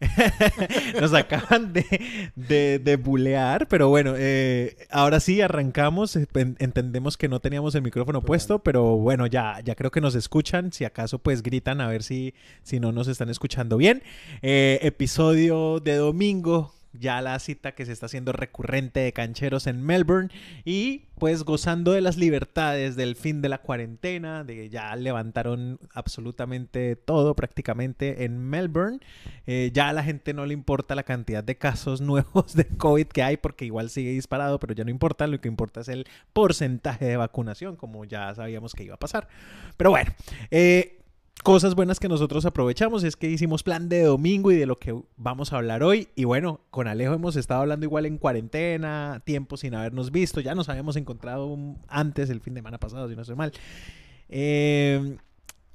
Nos acaban de, de, de bulear, pero bueno, eh, ahora sí arrancamos. Entendemos que no teníamos el micrófono puesto, pero bueno, ya, ya creo que nos escuchan. Si acaso, pues gritan a ver si, si no nos están escuchando bien. Eh, episodio de domingo ya la cita que se está haciendo recurrente de cancheros en Melbourne y pues gozando de las libertades del fin de la cuarentena, de ya levantaron absolutamente todo prácticamente en Melbourne. Eh, ya a la gente no le importa la cantidad de casos nuevos de COVID que hay porque igual sigue disparado, pero ya no importa, lo que importa es el porcentaje de vacunación, como ya sabíamos que iba a pasar. Pero bueno, eh, cosas buenas que nosotros aprovechamos es que hicimos plan de domingo y de lo que vamos a hablar hoy. Y bueno, con Alejo hemos estado hablando igual en cuarentena, tiempo sin habernos visto. Ya nos habíamos encontrado antes, el fin de semana pasado, si no estoy mal. Em,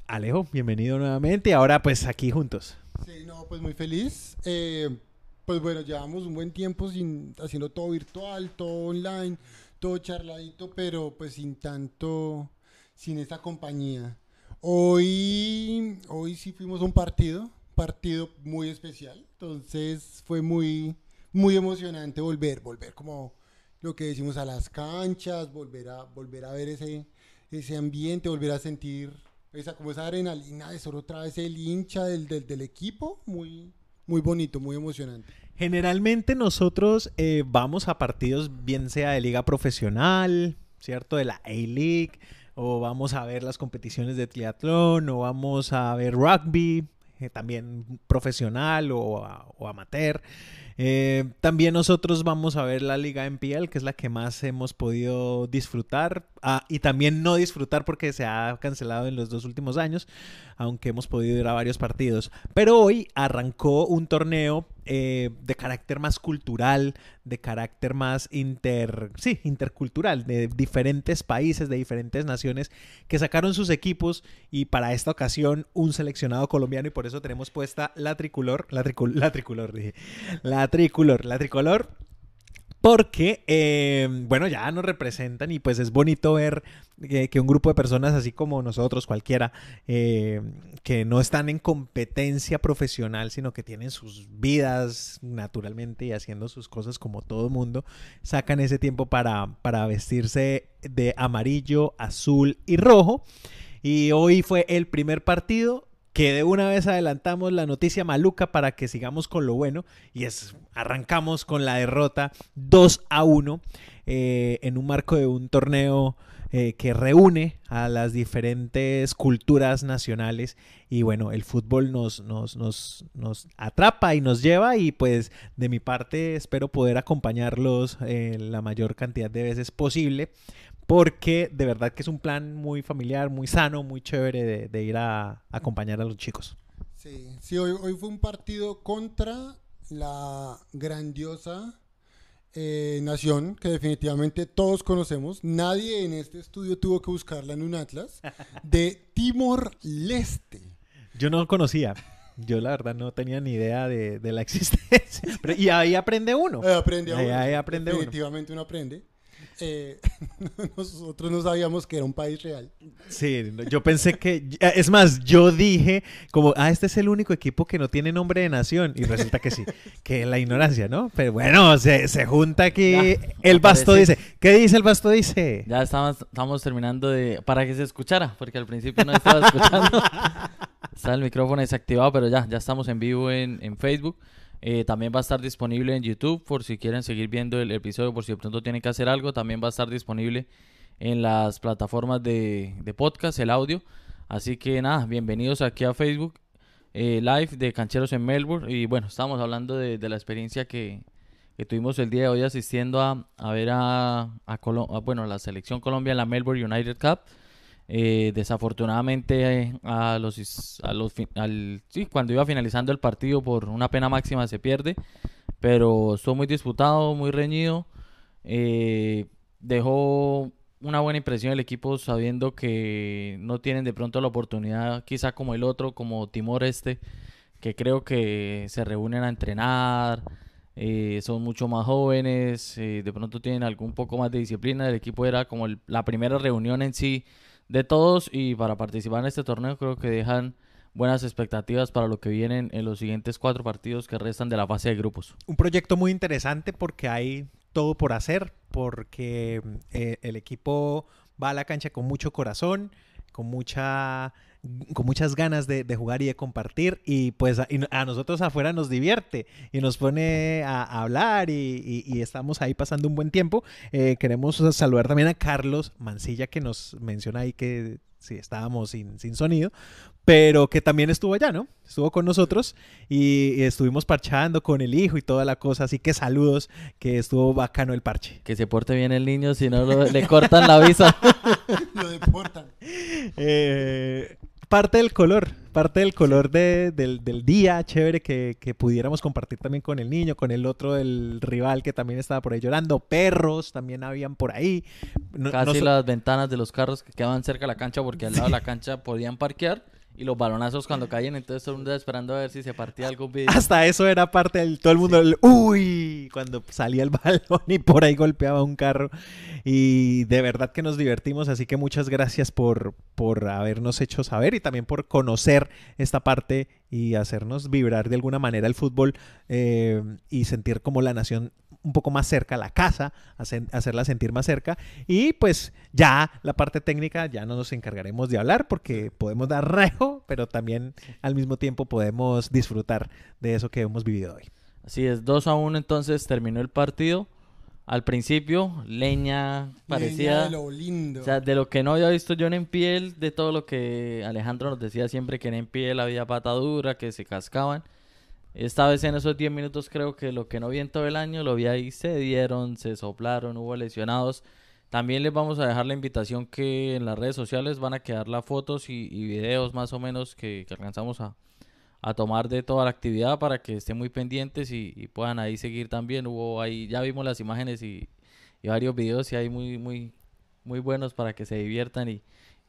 Alejo, bienvenido nuevamente. Y ahora pues aquí juntos. Sí, no, pues muy feliz. Eh, pues bueno, llevamos un buen tiempo sin haciendo todo virtual, todo online, todo charladito, pero pues sin tanto, sin esta compañía. Hoy, hoy sí fuimos a un partido, partido muy especial, entonces fue muy, muy emocionante volver, volver como lo que decimos a las canchas, volver a, volver a ver ese, ese ambiente, volver a sentir esa, como esa adrenalina de solo otra vez el hincha del, del, equipo, muy, muy bonito, muy emocionante. Generalmente nosotros eh, vamos a partidos bien sea de liga profesional, ¿cierto? De la A-League, o vamos a ver las competiciones de triatlón, o vamos a ver rugby, eh, también profesional o, amateur. Eh, también nosotros vamos a ver la liga MPL, que es la que más hemos podido disfrutar ah, y también no disfrutar porque se ha cancelado en los dos últimos años, aunque hemos podido ir a varios partidos. Pero hoy arrancó un torneo eh, de carácter más cultural, de carácter más inter, sí, intercultural, de diferentes países, de diferentes naciones que sacaron sus equipos y para esta ocasión un seleccionado colombiano y por eso tenemos puesta la tricolor, la, la tricolor, dije, la tricolor, la tricolor porque, eh, bueno, ya nos representan y pues es bonito ver que, un grupo de personas así como nosotros, cualquiera, eh, que no están en competencia profesional, sino que tienen sus vidas naturalmente y haciendo sus cosas como todo mundo, sacan ese tiempo para, para vestirse de amarillo, azul y rojo. Y hoy fue el primer partido que de una vez adelantamos la noticia maluca para que sigamos con lo bueno y es arrancamos con la derrota 2 a 1 eh, en un marco de un torneo eh, que reúne a las diferentes culturas nacionales y bueno, el fútbol nos, nos, nos, nos atrapa y nos lleva y pues de mi parte espero poder acompañarlos eh, la mayor cantidad de veces posible porque de verdad que es un plan muy familiar, muy sano, muy chévere de, ir a, acompañar a los chicos. Sí, sí hoy, hoy fue un partido contra la grandiosa eh, nación que definitivamente todos conocemos. Nadie en este estudio tuvo que buscarla en un atlas. De Timor-Leste. Yo no lo conocía. Yo la verdad no tenía ni idea de, la existencia. y ahí aprende uno. aprende ahí, aprende definitivamente uno aprende. Eh, nosotros no sabíamos que era un país real. Sí, yo pensé que, es más, yo dije como, ah, este es el único equipo que no tiene nombre de nación y resulta que sí, que la ignorancia, ¿no? Pero bueno, se, se junta aquí, el basto dice, ¿qué dice el basto dice? Ya estamos, estamos terminando de, para que se escuchara, porque al principio no estaba escuchando, está el micrófono desactivado, pero ya, ya estamos en vivo en, en Facebook. Eh, también va a estar disponible en YouTube por si quieren seguir viendo el episodio, por si de pronto tienen que hacer algo. También va a estar disponible en las plataformas de, podcast, el audio. Así que nada, bienvenidos aquí a Facebook eh, Live de Cancheros en Melbourne. Y bueno, estamos hablando de, la experiencia que, tuvimos el día de hoy asistiendo a, a ver a, a, bueno, la selección Colombia en la Melbourne United Cup. Eh, desafortunadamente a los, a los al, sí, cuando iba finalizando el partido por una pena máxima se pierde, pero estuvo muy disputado, muy reñido. Eh, dejó una buena impresión el equipo sabiendo que no tienen de pronto la oportunidad, quizá como el otro, como Timor Este, que creo que se reúnen a entrenar, eh, son mucho más jóvenes, de pronto tienen algún poco más de disciplina. El equipo era como la primera reunión en sí de todos y para participar en este torneo creo que dejan buenas expectativas para lo que vienen en los siguientes cuatro partidos que restan de la fase de grupos. Un proyecto muy interesante porque hay todo por hacer, porque eh, el equipo va a la cancha con mucho corazón, con mucha con muchas ganas de, de, jugar y de compartir y pues a, y a, nosotros afuera nos divierte y nos pone a, a hablar y, y, y, estamos ahí pasando un buen tiempo. Eh, queremos saludar también a Carlos Mancilla que nos menciona ahí que sí, estábamos sin, sin sonido, pero que también estuvo allá, ¿no? Estuvo con nosotros y, y, estuvimos parchando con el hijo y toda la cosa, así que saludos, que estuvo bacano el parche. Que se porte bien el niño, si no lo, le cortan la visa. lo deportan. Eh, parte del color, parte del color de, del, del, día, chévere que, que, pudiéramos compartir también con el niño, con el otro del rival que también estaba por ahí llorando, perros también habían por ahí. No, Casi no... las ventanas de los carros que quedaban cerca de la cancha porque al lado de la cancha podían parquear y los balonazos cuando caían, entonces todo el mundo esperando a ver si se partía algún video. Hasta eso era parte del todo el mundo, el, uy, cuando salía el balón y por ahí golpeaba un carro. Y de verdad que nos divertimos, así que muchas gracias por, por habernos hecho saber y también por conocer esta parte y hacernos vibrar de alguna manera el fútbol eh, y sentir como la nación un poco más cerca, la casa, hacer, hacerla sentir más cerca. Y pues ya la parte técnica ya no nos encargaremos de hablar porque podemos dar rejo, pero también al mismo tiempo podemos disfrutar de eso que hemos vivido hoy. Así es, 2 a 1 entonces terminó el partido. Al principio, leña parecía. Leña de lo lindo. O sea, de lo que no había visto yo en Empiel, de todo lo que Alejandro nos decía siempre que en Empiel había patadura, que se cascaban. Esta vez en esos 10 minutos creo que lo que no vi en todo el año lo vi ahí, se dieron, se soplaron, hubo lesionados. También les vamos a dejar la invitación que en las redes sociales van a quedar las fotos y, y videos más o menos que, que alcanzamos a, a, tomar de toda la actividad para que estén muy pendientes y, puedan ahí seguir también. Hubo ahí, ya vimos las imágenes y, varios videos y hay muy, muy, muy buenos para que se diviertan y,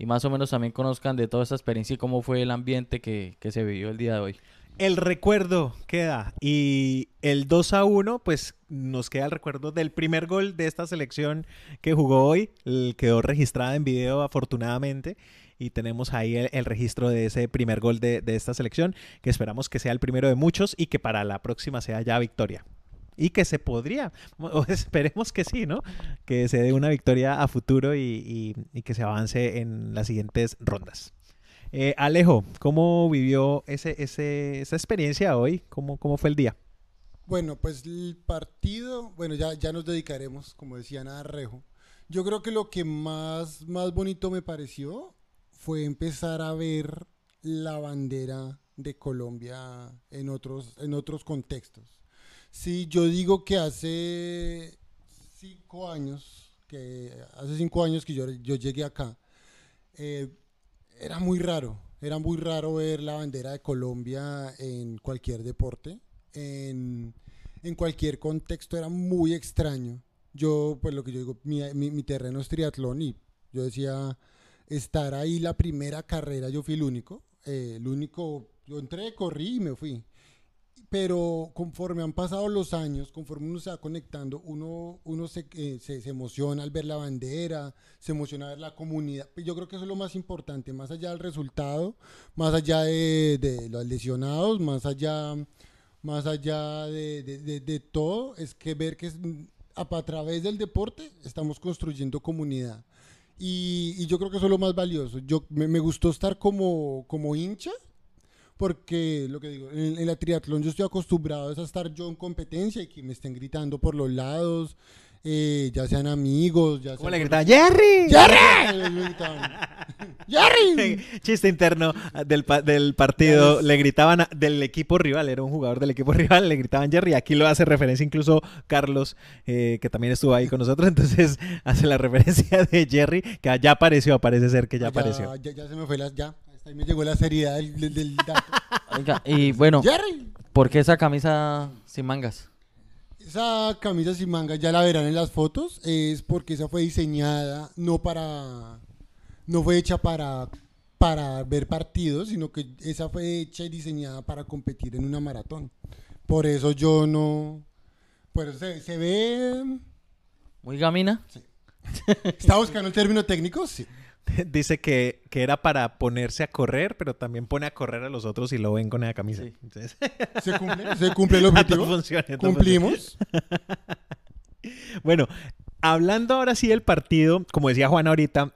más o menos también conozcan de toda esta experiencia y cómo fue el ambiente que, que se vivió el día de hoy el recuerdo queda. Y el 2 a 1, pues nos queda el recuerdo del primer gol de esta selección que jugó hoy. Quedó registrada en video, afortunadamente. Y tenemos ahí el, el registro de ese primer gol de, de, esta selección, que esperamos que sea el primero de muchos y que para la próxima sea ya victoria. Y que se podría, o esperemos que sí, ¿no? Que se dé una victoria a futuro y, y, y que se avance en las siguientes rondas. Eh, Alejo, ¿cómo vivió ese, ese, esa experiencia hoy? ¿Cómo, ¿Cómo fue el día? Bueno, pues el partido, bueno, ya, ya nos dedicaremos, como decían, a Rejo. Yo creo que lo que más, más bonito me pareció fue empezar a ver la bandera de Colombia en otros, en otros contextos. Sí, yo digo que hace cinco años, que hace cinco años que yo, yo llegué acá, eh, era muy raro, era muy raro ver la bandera de Colombia en cualquier deporte, en, en cualquier contexto era muy extraño. Yo, pues lo que yo digo, mi, mi, mi, terreno es triatlón y yo decía, estar ahí la primera carrera, yo fui el único, eh, el único, yo entré, corrí y me fui pero conforme han pasado los años, conforme uno se va conectando, uno, uno se, eh, se, emociona al ver la bandera, se emociona al ver la comunidad. Yo creo que eso es lo más importante, más allá del resultado, más allá de, los lesionados, más allá, más allá de, de, todo, es que ver que a, través del deporte estamos construyendo comunidad. Y, y, yo creo que eso es lo más valioso. Yo, me, gustó estar como, como hincha, porque lo que digo, en, en, la triatlón yo estoy acostumbrado a estar yo en competencia y que me estén gritando por los lados, eh, ya sean amigos, ya ¿Cómo le gritaban? ¡Jerry! ¡Jerry! ¡Jerry! Chiste interno del, del partido, le gritaban a, del equipo rival, era un jugador del equipo rival, le gritaban Jerry, aquí lo hace referencia incluso Carlos, eh, que también estuvo ahí con nosotros, entonces hace la referencia de Jerry, que ya apareció, parece ser que ya, ya apareció. Ya, ya, se me fue las, ya, Ahí me llegó la seriedad del dato. Oiga, y bueno, Jerry. ¿por qué esa camisa sin mangas? Esa camisa sin mangas ya la verán en las fotos. Es porque esa fue diseñada no para. No fue hecha para, para ver partidos, sino que esa fue hecha y diseñada para competir en una maratón. Por eso yo no. Pues se, se ve. ¿Muy gamina? Sí. ¿Está buscando el término técnico? Sí. dice que, que era para ponerse a correr, pero también pone a correr a los otros y lo ven con esa camisa. Sí. Entonces, ¿Se cumple? ¿Se cumple el objetivo? funciona, ¿Cumplimos? Bueno, hablando ahora sí del partido, como decía Juan ahorita,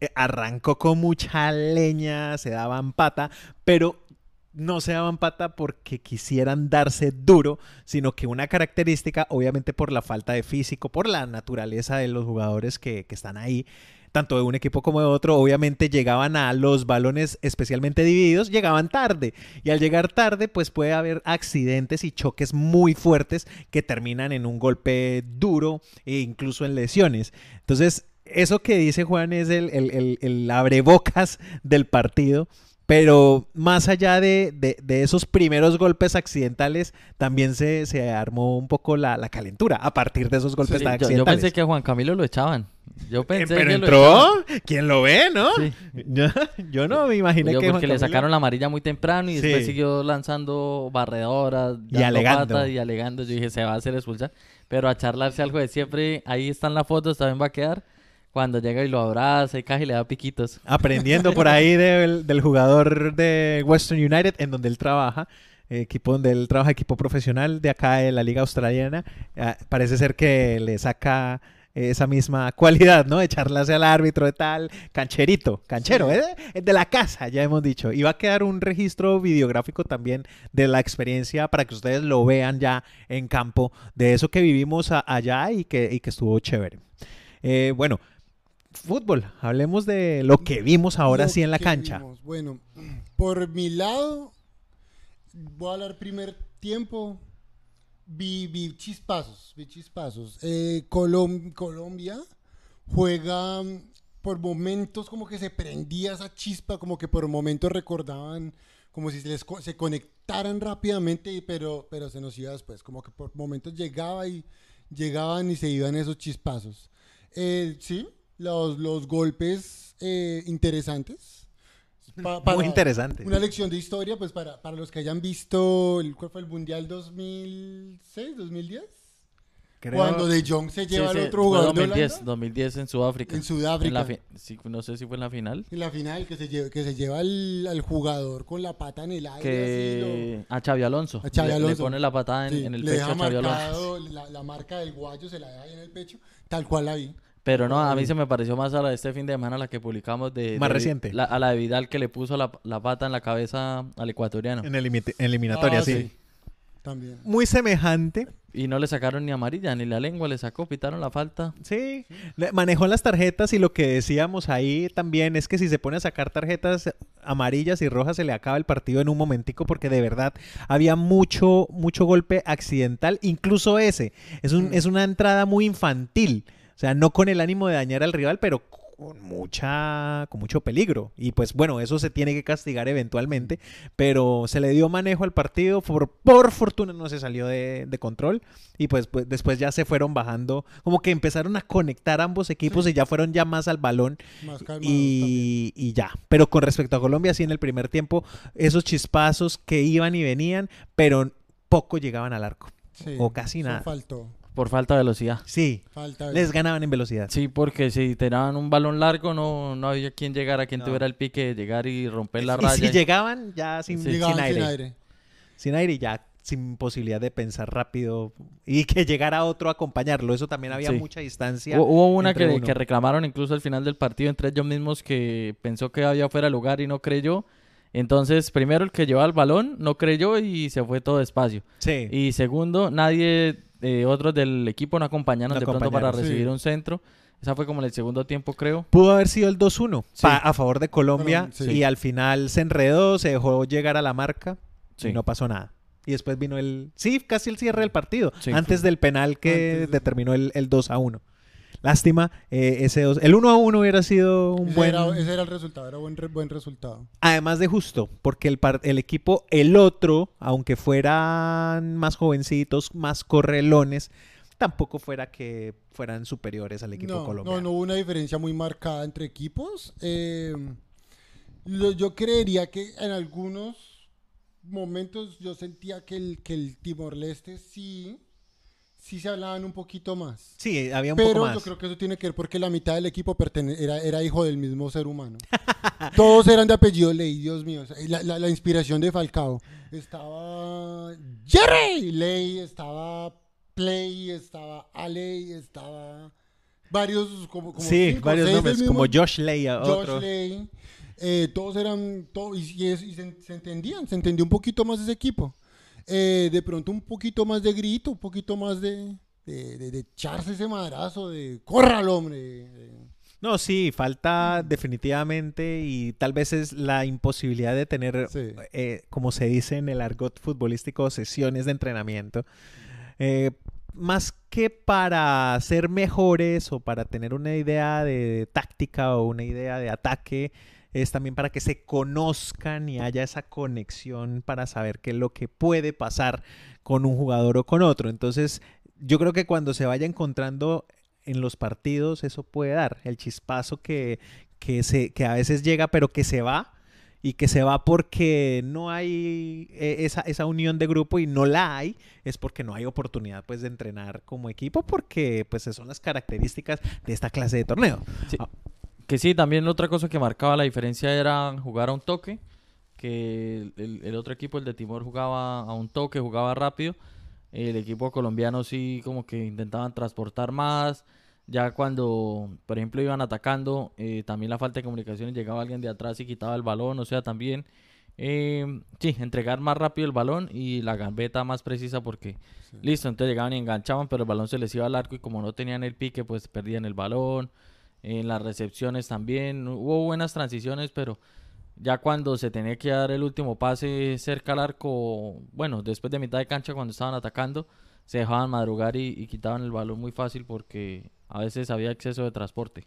eh, arrancó con mucha leña, se daban pata, pero no se daban pata porque quisieran darse duro, sino que una característica, obviamente por la falta de físico, por la naturaleza de los jugadores que, que están ahí, tanto de un equipo como de otro, obviamente llegaban a los balones especialmente divididos, llegaban tarde. Y al llegar tarde, pues puede haber accidentes y choques muy fuertes que terminan en un golpe duro e incluso en lesiones. Entonces, eso que dice Juan es el, el, el, abrebocas del partido. Pero más allá de, de- de esos primeros golpes accidentales, también se, se armó un poco la, la calentura a partir de esos golpes Sí, yo, pensé que a Juan Camilo lo echaban. Yo Eh, pensé pero que lo entró, echaban. ¿quién lo ve, no? Sí. Yo, yo no me imaginé Yo que porque Juan le sacaron la amarilla muy temprano y después siguió lanzando barredoras Y alegando. y alegando. Yo dije, se va a hacer expulsar. Pero a charlarse algo de siempre, ahí están las fotos, también va a quedar. Cuando llega y lo abraza y casi le da piquitos. aprendiendo por ahí del, del jugador de Western United, en donde él trabaja, eh, equipo donde él trabaja, equipo profesional de acá de la liga australiana. Ah, parece ser que le saca esa misma cualidad, ¿no? De charlarse al árbitro de tal, cancherito, canchero, ¿eh? Es de la casa, ya hemos dicho. Y va a quedar un registro videográfico también de la experiencia para que ustedes lo vean ya en campo, de eso que vivimos allá y que, y que estuvo chévere. Eh, bueno, fútbol, hablemos de lo que vimos ahora Lo sí en la cancha. vimos. Bueno, por mi lado, voy a hablar primer tiempo. Vi, vi chispazos, vi chispazos. Eh, Colom- Colombia juega mm, por momentos como que se prendía esa chispa, como que por momentos recordaban, como si se les co- se conectaran rápidamente, pero, pero se nos iba después, como que por momentos llegaba y llegaban y se iban esos chispazos. Eh, sí, los, los golpes eh, interesantes. Pa- Muy interesante. Una lección de historia, pues para, para los que hayan visto, el, ¿cuál fue el Mundial 2006, 2010? Creo- Cuando De Jong se lleva sí, al otro jugador de 2010, Holanda 2010 en Sudáfrica. en Sudáfrica. En la fi- sí, no sé si fue en la final. En la final, que se lleva, que se lleva al, al jugador con la pata en el aire. así, Que a Xavi Alonso. A Xavi Le- Le, Alonso. pone la patada en, lo- sí, en el le pecho deja a Xavi Alonso. la, la marca del guayo, se la deja ahí en el pecho, tal cual la vi. Pero no, a mí se me pareció más a la de este fin de semana, la que publicamos de... Más de- reciente. la- a la de Vidal que le puso la, la pata en la cabeza al ecuatoriano. En el eliminatoria, Ah, sí. También. Muy semejante. Y no le sacaron ni amarilla, ni la lengua le sacó, pitaron la falta. Sí, le- manejó las tarjetas y lo que decíamos ahí también es que si se pone a sacar tarjetas amarillas y rojas se le acaba el partido en un momentico porque de verdad había mucho mucho golpe accidental, incluso ese. Es un Mm. es una entrada muy infantil, o sea, no con el ánimo de dañar al rival, pero con mucha con mucho peligro y pues bueno, eso se tiene que castigar eventualmente, pero se le dio manejo al partido, por, por fortuna no se salió de, de control y pues, pues después ya se fueron bajando, como que empezaron a conectar ambos equipos y ya fueron ya más al balón Más y, y ya. Pero con respecto a Colombia, sí en el primer tiempo, esos chispazos que iban y venían, pero poco llegaban al arco. Sí, o casi nada. Faltó. Por falta de velocidad. Sí, Falta les ganaban en velocidad. Sí, porque si tiraban un balón largo, no, no había quien llegara, quien No. tuviera el pique de llegar y romper la y raya. si llegaban ya sin, Sí. Llegaban sin aire. sin aire. Sin aire y ya sin posibilidad de pensar rápido y que llegara otro a acompañarlo. Eso también había Sí. mucha distancia. Hu- Hubo una que, que reclamaron incluso al final del partido entre ellos mismos que pensó que había fuera de lugar y no creyó. Entonces, primero el que llevaba el balón no creyó y se fue todo despacio. Sí. Y segundo, nadie, eh, otros del equipo no acompañaron No de pronto para recibir sí. un centro. Esa fue como en el segundo tiempo, creo. Pudo haber sido el 2-1 Sí. pa- a favor de Colombia Bueno, sí. y al final se enredó, se dejó llegar a la marca Sí. y no pasó nada. Y después vino el... Sí, casi el cierre del partido. Sí. Antes del penal que determinó el, el 2 a 1. Lástima, eh, ese dos- el 1 a 1 hubiera sido un Ese, buen... era, ese era el resultado, era buen, buen resultado. Además de justo, porque el, par- el equipo, el otro, aunque fueran más jovencitos, más correlones, tampoco fuera que fueran superiores al equipo no, colombiano. no, no hubo una diferencia muy marcada entre equipos. Eh, lo- yo creería que en algunos momentos yo sentía que el, que el Timor Leste sí, sí se hablaban un poquito más. Sí, había un poco Pero más. yo creo que eso tiene que ver porque la mitad del equipo era, era hijo del mismo ser humano. Todos eran de apellido Ley, Dios mío. La, la- la inspiración de Falcao. Estaba Jerry Ley, estaba Play, estaba Ale, estaba varios, como, como sí, cinco, varios nombres, como Josh Leia, Josh otro. Ley. Eh, todos eran, to- y, y es- y se, se entendían, se entendió un poquito más ese equipo. Eh, de pronto un poquito más de grito, un poquito más de, de, de- de echarse ese madrazo, de córralo, hombre. No, sí, falta definitivamente y tal vez es la imposibilidad de tener, Sí. eh, como se dice en el argot futbolístico, sesiones de entrenamiento. Eh, más que para ser mejores o para tener una idea de táctica o una idea de ataque, es también para que se conozcan y haya esa conexión para saber qué es lo que puede pasar con un jugador o con otro. Entonces, yo creo que cuando se vaya encontrando en los partidos, eso puede dar el chispazo que, que, se, que a veces llega, pero que se va. Y que se va porque no hay eh, esa, esa unión de grupo y no la hay, es porque no hay oportunidad pues de entrenar como equipo, porque pues esas son las características de esta clase de torneo. Sí. Que sí, también otra cosa que marcaba la diferencia era jugar a un toque, que el, otro equipo, el de Timor, jugaba a un toque, jugaba rápido. El equipo colombiano sí como que intentaban transportar más. Ya cuando, por ejemplo, iban atacando, eh, también la falta de comunicación llegaba alguien de atrás y quitaba el balón, o sea, también, eh, sí, entregar más rápido el balón y la gambeta más precisa porque, listo, entonces llegaban y enganchaban, pero el balón se les iba al arco y como no tenían el pique, pues perdían el balón. En las recepciones también hubo buenas transiciones, pero ya cuando se tenía que dar el último pase cerca al arco, bueno, después de mitad de cancha cuando estaban atacando, se dejaban madrugar y, y quitaban el balón muy fácil porque a veces había exceso de transporte.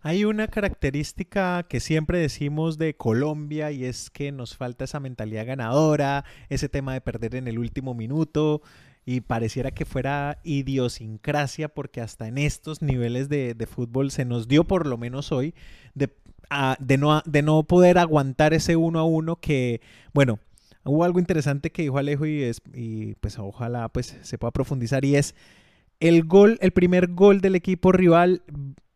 Hay una característica que siempre decimos de Colombia y es que nos falta esa mentalidad ganadora, ese tema de perder en el último minuto y pareciera que fuera idiosincrasia porque hasta en estos niveles de, de fútbol se nos dio por lo menos hoy de, a- de, no, de no poder aguantar ese uno a uno que, bueno, hubo algo interesante que dijo Alejo y, es, y pues ojalá pues se pueda profundizar y es el gol, el primer gol del equipo rival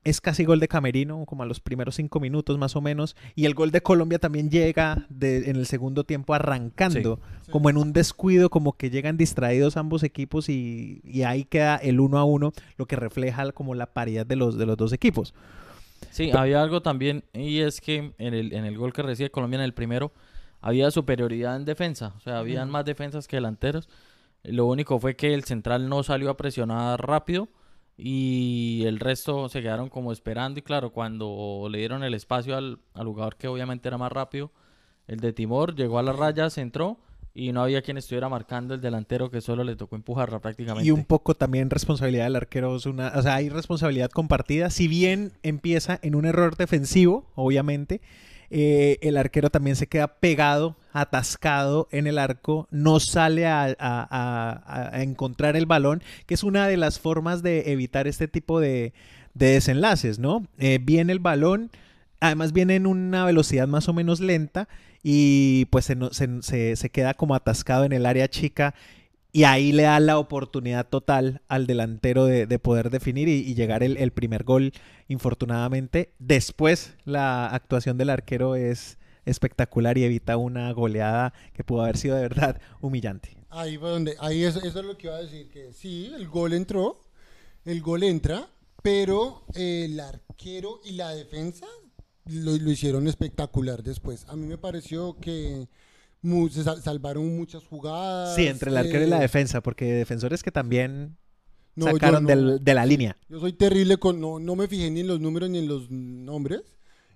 es casi gol de Camerino, como a los primeros cinco minutos más o menos. Y el gol de Colombia también llega de- en el segundo tiempo arrancando, Sí. como en un descuido, como que llegan distraídos ambos equipos y, y ahí queda el uno a uno, lo que refleja como la paridad de los, de los dos equipos. Sí, había algo también y es que en el, en el gol que recibe Colombia en el primero había superioridad en defensa, o sea, habían más defensas que delanteros. Lo único fue que el central no salió a presionar rápido y el resto se quedaron como esperando y claro, cuando le dieron el espacio al, al jugador que obviamente era más rápido, el de Timor llegó a las rayas, entró y no había quien estuviera marcando el delantero que solo le tocó empujarla prácticamente. Y un poco también responsabilidad del arquero. es una, o sea, hay responsabilidad compartida. Si bien empieza en un error defensivo, obviamente, eh, el arquero también se queda pegado, atascado en el arco, no sale a, encontrar el balón, que es una de las formas de evitar este tipo de, de desenlaces, ¿no? Eh, viene el balón, además viene en una velocidad más o menos lenta y pues se- se queda como atascado en el área chica y ahí le da la oportunidad total al delantero de, de poder definir y, llegar el, primer gol, infortunadamente. Después la actuación del arquero es espectacular y evita una goleada que pudo haber sido de verdad humillante. Ahí fue donde, ahí eso, eso es lo que iba a decir, que sí, el gol entró, el gol entra, pero el arquero y la defensa lo, lo hicieron espectacular después. A mí me pareció que mu- se sal- salvaron muchas jugadas. Sí, entre el arquero y la eh, defensa, porque defensores que también no, sacaron no. del- de la línea. Yo soy terrible con, no, no me fijé ni en los números ni en los nombres,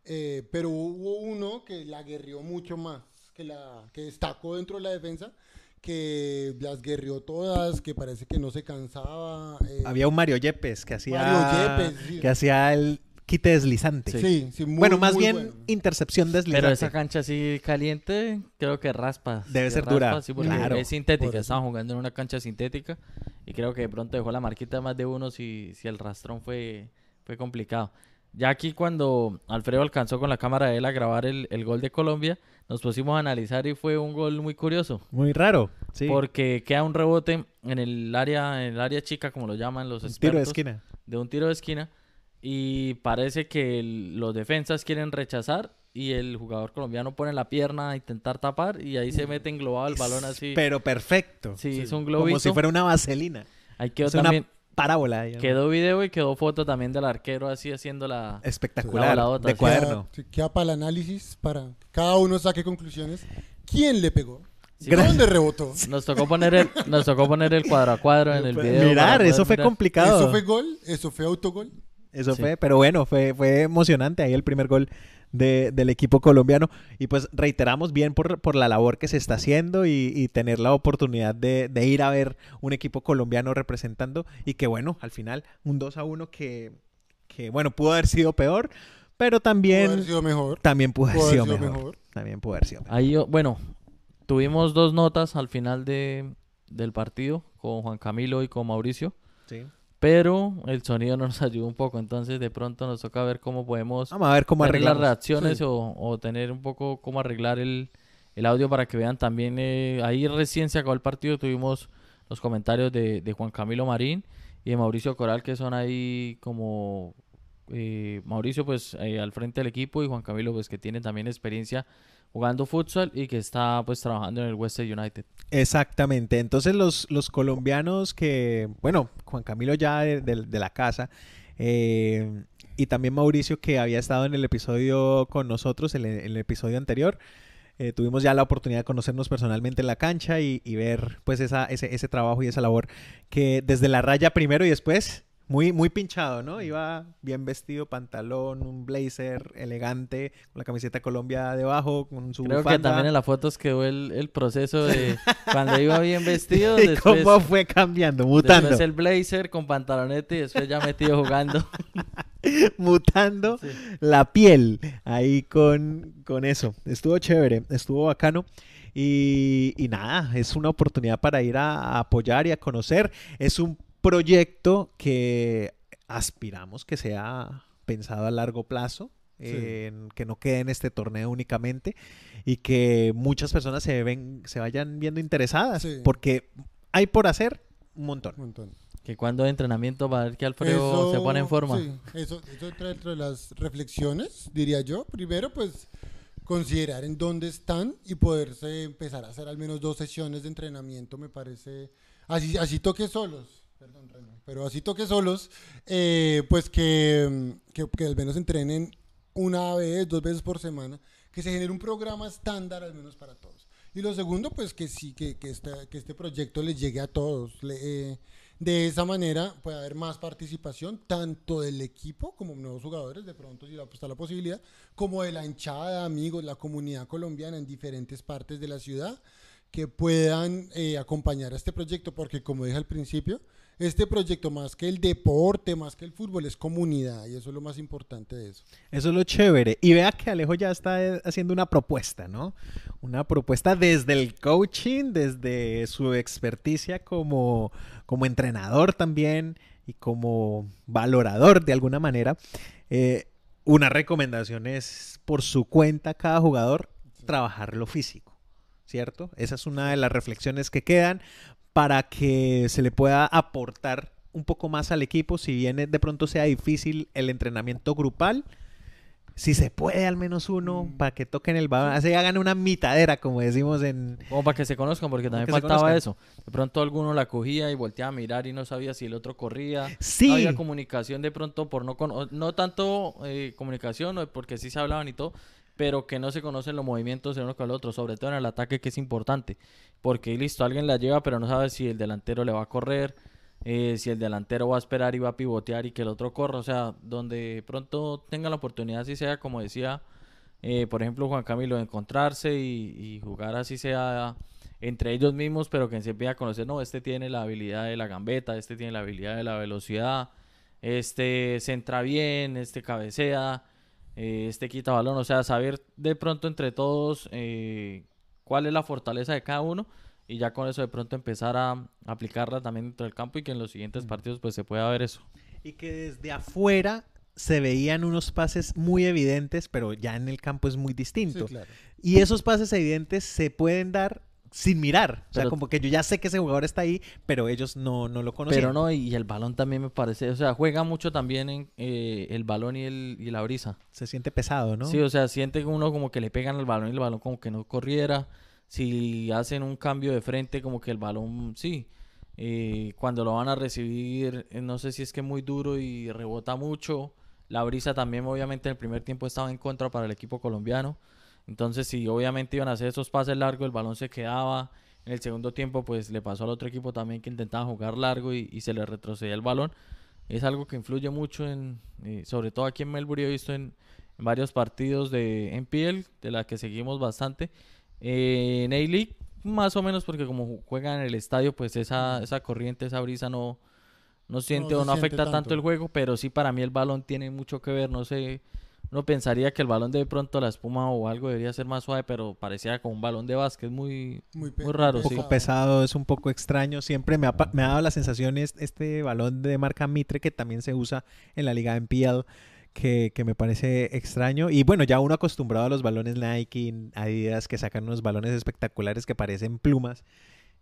eh, pero hubo uno que la guerrió mucho más, que, la, que destacó dentro de la defensa, que las guerrió todas, que parece que no se cansaba. eh, Había un Mario Yepes que hacía, Mario Yepes, sí. que hacía el quite deslizante. Sí, sí, muy, bueno, más muy bien bueno. intercepción deslizante. Pero esa cancha así caliente, creo que raspa. Debe Sí, ser raspa, dura, sí, porque claro. Es sintética, estaban jugando en una cancha sintética y creo que de pronto dejó la marquita de más de uno si, si el rastrón fue, fue complicado. Ya aquí cuando Alfredo alcanzó con la cámara de él a grabar el, el gol de Colombia, nos pusimos a analizar y fue un gol muy curioso. Muy raro, sí. Porque queda un rebote en el área, en el área chica, como lo llaman los Un expertos. tiro de esquina. de un tiro de esquina y parece que el- los defensas quieren rechazar y el jugador colombiano pone la pierna a intentar tapar y ahí se mete englobado el balón así. Pero perfecto. Sí, es un Como si globito. fuera una vaselina. Ahí quedó Es también, una parábola. digamos. quedó video y quedó foto también del arquero así haciendo la... Espectacular. La de cuaderno. Queda, queda para el análisis, para que cada uno saque conclusiones. ¿Quién le pegó? Sí. ¿Dónde rebotó? Nos tocó poner el, nos tocó poner el cuadro a cuadro en el video. Mirar, eso fue mirar. complicado. ¿Eso fue gol? ¿Eso fue autogol? Eso Sí. fue, pero bueno, fue, fue emocionante ahí el primer gol de- del equipo colombiano. Y pues reiteramos bien por, por la labor que se está haciendo y, y tener la oportunidad de, de ir a ver un equipo colombiano representando. Y que bueno, al final un 2 a 1 que, que bueno, pudo haber sido peor, pero Pudo también, haber sido mejor. también pudo haber Pudo sido, haber sido mejor. mejor. También pudo haber sido mejor. Ahí, bueno, tuvimos dos notas al final de, del partido con Juan Camilo y con Mauricio. Sí. Pero el sonido no nos ayuda un poco, entonces de pronto nos toca ver cómo podemos Vamos a ver cómo tener las reacciones Sí. o, o tener un poco cómo arreglar el, el audio para que vean también, eh, ahí recién se acabó el partido, tuvimos los comentarios de, de Juan Camilo Marín y de Mauricio Coral que son ahí como eh, Mauricio pues eh, al frente del equipo y Juan Camilo pues que tiene también experiencia jugando futsal y que está pues trabajando en el Western United. Exactamente. Entonces los, los colombianos que, bueno, Juan Camilo ya de, de- la casa eh, y también Mauricio que había estado en el episodio con nosotros, en el, el episodio anterior, eh, tuvimos ya la oportunidad de conocernos personalmente en la cancha y, y ver pues esa, ese, ese trabajo y esa labor que desde la raya primero y después... Muy, muy pinchado, ¿no? Iba bien vestido, pantalón, un blazer elegante, con la camiseta Colombia debajo, con su Creo que también en las fotos quedó el, el proceso de cuando iba bien vestido, ¿Y después, cómo fue cambiando, mutando? después el blazer con pantalonete y después ya metido jugando. mutando Sí. la piel ahí con, con eso. Estuvo chévere, estuvo bacano. Y, y nada, es una oportunidad para ir a, a apoyar y a conocer. Es un proyecto que aspiramos que sea pensado a largo plazo. Sí. en- que no quede en este torneo únicamente y que muchas personas se ven se vayan viendo interesadas Sí. porque hay por hacer un montón Un montón. Que cuando de entrenamiento va a ver que Alfredo se pone en forma. sí, eso, eso entra dentro de las reflexiones, diría yo. Primero, pues considerar en dónde están y poderse empezar a hacer al menos dos sesiones de entrenamiento, me parece. Así, así toque solos, perdón, Reno, pero así toque solos, eh, pues que, mm, que, que al menos entrenen una vez, dos veces por semana, que se genere un programa estándar al menos para todos. Y lo segundo, pues que sí, que, que, esta- que este proyecto les llegue a todos. Le- eh, de esa manera puede haber más participación, tanto del equipo como nuevos jugadores, de pronto si está la posibilidad, como de la hinchada, amigos, la comunidad colombiana en diferentes partes de la ciudad, que puedan eh, acompañar a este proyecto, porque como dije al principio, este proyecto más que el deporte, más que el fútbol, es comunidad, y eso es lo más importante de eso. Eso es lo chévere. Y vea que Alejo ya está eh, haciendo una propuesta, ¿no? Una propuesta desde el coaching, desde su experticia como, como entrenador también y como valorador de alguna manera. Eh, una recomendación es por su cuenta cada jugador trabajar lo físico, ¿cierto? Esa es una de las reflexiones que quedan para que se le pueda aportar un poco más al equipo, si bien de pronto sea difícil el entrenamiento grupal, si se puede al menos uno Mm. para que toquen el balón, así hagan una mitadera, como decimos en... Como para que se conozcan, porque también faltaba eso. De pronto alguno la cogía y volteaba a mirar y no sabía si el otro corría. Sí. No había comunicación de pronto por no cono- no tanto eh, comunicación, o porque sí se hablaban y todo, pero que no se conocen los movimientos el uno con el otro, sobre todo en el ataque que es importante. Porque listo, alguien la lleva, pero no sabe si el delantero le va a correr, eh, si el delantero va a esperar y va a pivotear y que el otro corra. O sea, donde de pronto tenga la oportunidad, si sea como decía, eh, por ejemplo, Juan Camilo, de encontrarse y, y jugar así sea entre ellos mismos, pero que se empiece a conocer, no, este tiene la habilidad de la gambeta, este tiene la habilidad de la velocidad, este centra bien, este cabecea, eh, este quita balón, o sea, saber de pronto entre todos eh, cuál es la fortaleza de cada uno y ya con eso de pronto empezar a aplicarla también dentro del campo y que en los siguientes partidos pues se pueda ver eso. Y que desde afuera se veían unos pases muy evidentes, pero ya en el campo es muy Sí, distinto. claro. Y esos pases evidentes se pueden dar sin mirar. O sea, como que yo ya sé que ese jugador está ahí, pero ellos no, no lo conocían. Pero no, y el balón también me parece, o sea, juega mucho también en eh, el balón y, el, y la brisa. Se siente pesado, ¿no? Sí, o sea, siente que uno como que le pegan al balón y el balón como que no corriera. Si hacen un cambio de frente, como que el balón, sí. eh, cuando lo van a recibir, eh, no sé si es que es muy duro y rebota mucho. La brisa también, obviamente, en el primer tiempo estaba en contra para el equipo colombiano. Entonces, si obviamente iban a hacer esos pases largos, el balón se quedaba. En el segundo tiempo, pues le pasó al otro equipo también que intentaba jugar largo y, y se le retrocedía el balón. Es algo que influye mucho en, eh, sobre todo aquí en Melbourne, he visto en, en varios partidos de NPL, de la que seguimos bastante. Eh, en A-League, más o menos, porque como ju- juegan en el estadio, pues esa, esa corriente, esa brisa no, no siente se o no afecta tanto. tanto. el juego, pero sí para mí el balón tiene mucho que ver, no sé. Uno pensaría que el balón de pronto la espuma o algo debería ser más suave, pero parecía como un balón de básquet muy, Muy, raro. un sí. poco pesado, es un poco extraño. Siempre me ha, me ha dado la sensación es- este balón de marca Mitre que también se usa en la liga NPL, que, que me parece extraño. Y bueno, ya uno acostumbrado a los balones Nike, Adidas, que sacan unos balones espectaculares que parecen plumas.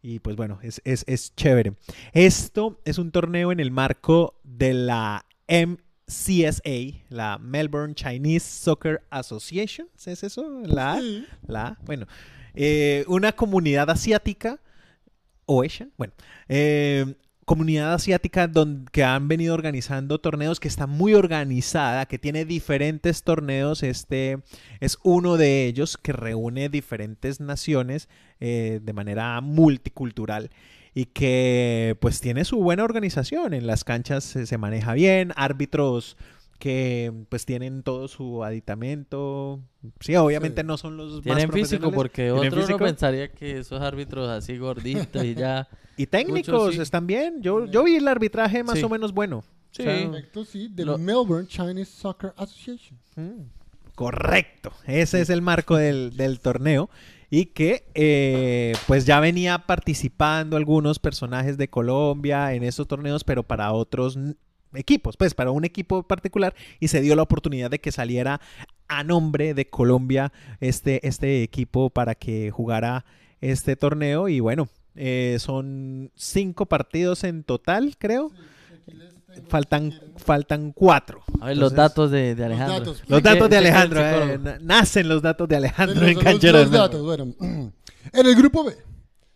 Y pues bueno, es, es, es chévere. Esto es un torneo en el marco de la MCSA, la Melbourne Chinese Soccer Association. ¿Es eso? La? Sí. La bueno, eh, una comunidad asiática o Asian, bueno, eh, comunidad asiática donde, que han venido organizando torneos, que está muy organizada, que tiene diferentes torneos. Este es uno de ellos que reúne diferentes naciones eh, de manera multicultural y que pues tiene su buena organización. En las canchas se, se maneja bien, árbitros que pues tienen todo su aditamento. Sí, obviamente Sí. no son los más Tienen físico, profesionales. porque ¿Tienen otro físico? uno pensaría que esos árbitros así gorditos y ya. Y técnicos sí. están bien. Yo, yo vi el arbitraje más Sí. o menos bueno. Sí. O sea, Perfecto, sí, de Lo- Melbourne Chinese Soccer Association. mm, correcto. Ese es el marco del, del torneo. Y que eh, pues ya venía participando algunos personajes de Colombia en esos torneos, pero para otros equipos, pues para un equipo particular. Y se dio la oportunidad de que saliera a nombre de Colombia este, este equipo para que jugara este torneo. Y bueno, eh, son cinco partidos en total, creo. Faltan, faltan cuatro. A ver, los datos de, de Los Alejandro. datos. Los datos de Alejandro. eh, na- nacen los datos de Alejandro Los- en los- Cancheros. los datos, bueno. En el grupo B